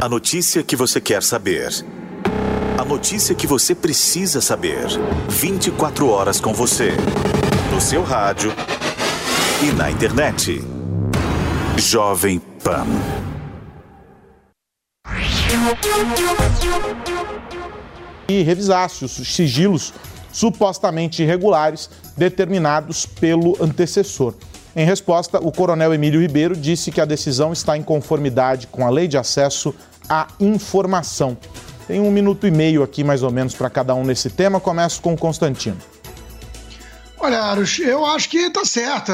A notícia que você quer saber. A notícia que você precisa saber. 24 horas com você. No seu rádio e na internet. Jovem Pan. E revisasse os sigilos supostamente irregulares determinados pelo antecessor. Em resposta, o coronel Emílio Ribeiro disse que a decisão está em conformidade com a Lei de Acesso a informação. Tem um minuto e meio aqui, mais ou menos, para cada um nesse tema. Começo com o Constantino. Olha, Aros, eu acho que está certa.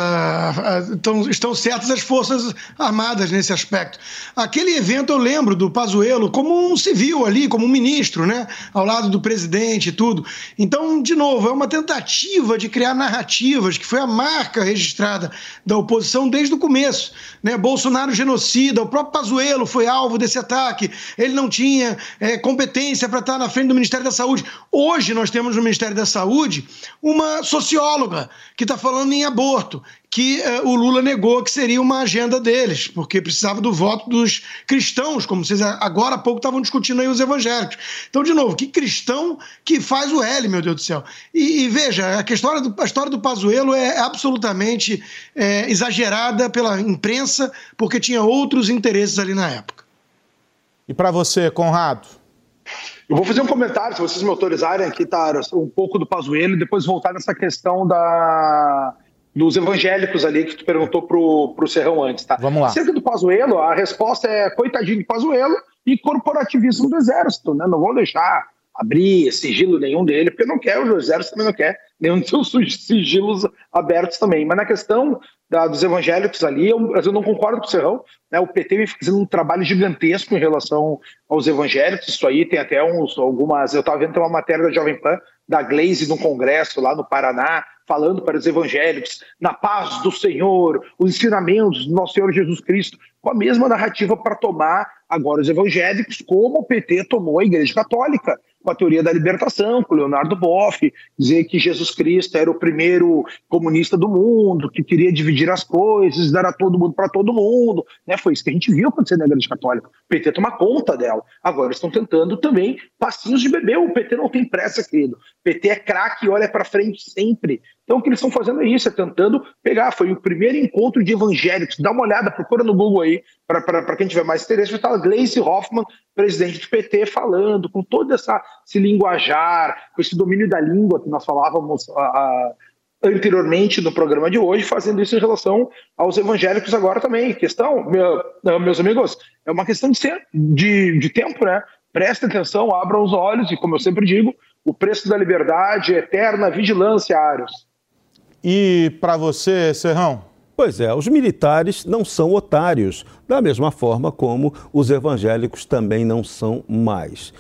Estão, estão certas as Forças Armadas nesse aspecto. Aquele evento eu lembro do Pazuello como um civil ali, como um ministro, né? Ao lado do presidente e tudo. Então, de novo, é uma tentativa de criar narrativas, que foi a marca registrada da oposição desde o começo. Né? Bolsonaro genocida, o próprio Pazuello foi alvo desse ataque, ele não tinha é, competência para estar na frente do Ministério da Saúde. Hoje nós temos no Ministério da Saúde uma socióloga que está falando em aborto, que uh, o Lula negou que seria uma agenda deles, porque precisava do voto dos cristãos, como vocês agora há pouco estavam discutindo aí os evangélicos. Então, de novo, que cristão que faz o L, meu Deus do céu. E, e veja, a história do, do Pazuello é absolutamente é, exagerada pela imprensa, porque tinha outros interesses ali na época. E para você, Conrado? Eu vou fazer um comentário, se vocês me autorizarem aqui, tá, um pouco do Pazuello e depois voltar nessa questão da, dos evangélicos ali que tu perguntou pro, pro Serrão antes, tá? Vamos lá. Cerca do Pazuello, a resposta é coitadinho de Pazuello e corporativismo do Exército, né? Não vou deixar abrir sigilo nenhum dele, porque não quer, o Exército também não quer nenhum dos seus sigilos abertos também. Mas na questão da, dos evangélicos ali, eu, eu, não concordo com o Serrão, né? O PT vem fazendo um trabalho gigantesco em relação aos evangélicos, isso aí tem até uns, algumas, eu estava vendo uma matéria da Jovem Pan, da Glaze no Congresso lá no Paraná, falando para os evangélicos, na paz do Senhor, os ensinamentos do nosso Senhor Jesus Cristo, com a mesma narrativa para tomar agora os evangélicos, como o PT tomou a Igreja Católica com a teoria da libertação, com Leonardo Boff, dizer que Jesus Cristo era o primeiro comunista do mundo, que queria dividir as coisas, dar a todo mundo para todo mundo. Né? Foi isso que a gente viu acontecer na Igreja Católica. O PT toma conta dela. Agora estão tentando também passinhos de bebê. O PT não tem pressa, querido. O PT é craque e olha para frente sempre. Então o que eles estão fazendo é isso, é tentando pegar. Foi o primeiro encontro de evangélicos. Dá uma olhada, procura no Google aí, para quem tiver mais interesse, está Gleice Hoffmann, presidente do PT, falando com todo essa, esse linguajar, com esse domínio da língua que nós falávamos a, a, anteriormente no programa de hoje, fazendo isso em relação aos evangélicos agora também. Questão, meu, meus amigos, é uma questão de, ser, de, de tempo, né? Prestem atenção, abram os olhos e, como eu sempre digo, o preço da liberdade é eterna vigilância, Arios. E para você, Serrão? Pois é, os militares não são otários, da mesma forma como os evangélicos também não são mais.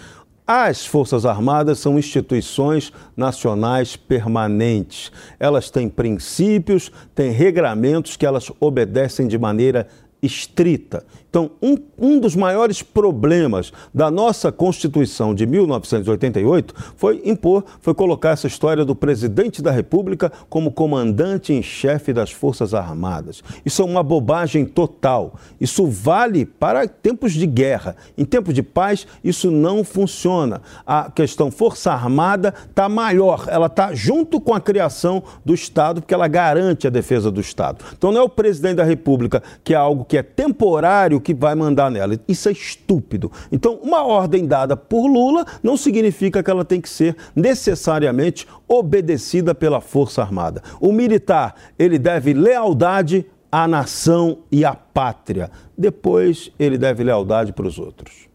As Forças Armadas são instituições nacionais permanentes. Elas têm princípios, têm regramentos que elas obedecem de maneira estrita. Então, um, um dos maiores problemas da nossa Constituição de 1988 foi impor, foi colocar essa história do presidente da República como comandante em chefe das Forças Armadas. Isso é uma bobagem total. Isso vale para tempos de guerra. Em tempos de paz, isso não funciona. A questão Força Armada está maior, ela está junto com a criação do Estado, porque ela garante a defesa do Estado. Então, não é o presidente da República que é algo que é temporário que vai mandar nela. Isso é estúpido. Então, uma ordem dada por Lula não significa que ela tem que ser necessariamente obedecida pela Força Armada. O militar, ele deve lealdade à nação e à pátria. Depois, ele deve lealdade para os outros.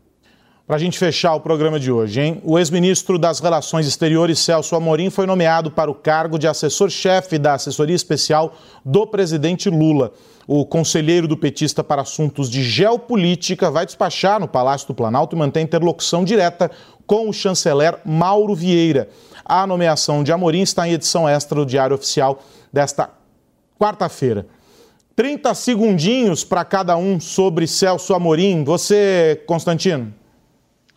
Para a gente fechar o programa de hoje, hein? O ex-ministro das Relações Exteriores, Celso Amorim, foi nomeado para o cargo de assessor-chefe da assessoria especial do presidente Lula. O conselheiro do petista para assuntos de geopolítica vai despachar no Palácio do Planalto e manter interlocução direta com o chanceler Mauro Vieira. A nomeação de Amorim está em edição extra do Diário Oficial desta quarta-feira. 30 segundinhos para cada um sobre Celso Amorim. Você, Constantino?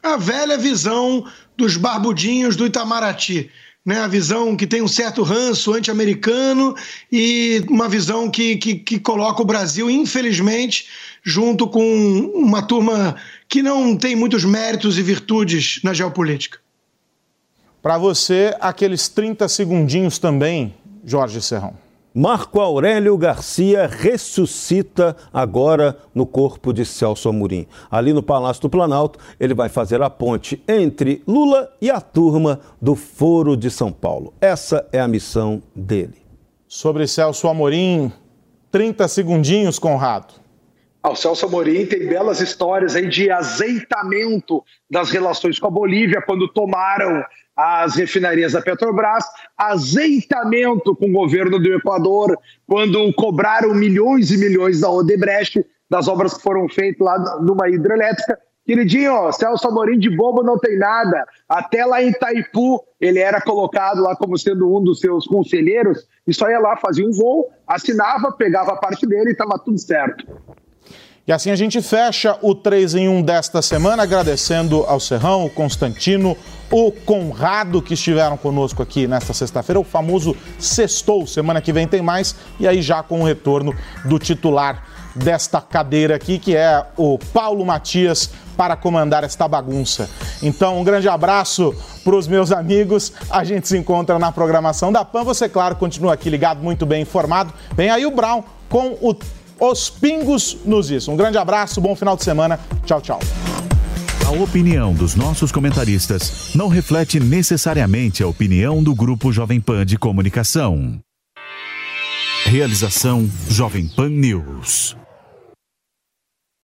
A velha visão dos barbudinhos do Itamaraty. Né, a visão que tem um certo ranço anti-americano e uma visão que, que, que, coloca o Brasil, infelizmente, junto com uma turma que não tem muitos méritos e virtudes na geopolítica. Para você, aqueles 30 segundinhos também, Jorge Serrão. Marco Aurélio Garcia ressuscita agora no corpo de Celso Amorim. Ali no Palácio do Planalto, ele vai fazer a ponte entre Lula e a turma do Foro de São Paulo. Essa é a missão dele. Sobre Celso Amorim, 30 segundinhos, Conrado. Ah, o Celso Amorim tem belas histórias aí de azeitamento das relações com a Bolívia, quando tomaram as refinarias da Petrobras, azeitamento com o governo do Equador, quando cobraram milhões e milhões da Odebrecht, das obras que foram feitas lá numa hidrelétrica. Queridinho, Celso Amorim de bobo não tem nada. Até lá em Itaipu, ele era colocado lá como sendo um dos seus conselheiros, e só ia lá, fazia um voo, assinava, pegava a parte dele e estava tudo certo. E assim a gente fecha o 3 em 1 desta semana, agradecendo ao Serrão, o Constantino, o Conrado que estiveram conosco aqui nesta sexta-feira, o famoso sextou. Semana que vem tem mais, e aí já com o retorno do titular desta cadeira aqui, que é o Paulo Matias, para comandar esta bagunça. Então, um grande abraço para os meus amigos. A gente se encontra na programação da PAN. Você, claro, continua aqui ligado, muito bem informado. Vem aí o Brown com o os pingos nos is. Um grande abraço, bom final de semana. Tchau, tchau. A opinião dos nossos comentaristas não reflete necessariamente a opinião do Grupo Jovem Pan de Comunicação. Realização Jovem Pan News.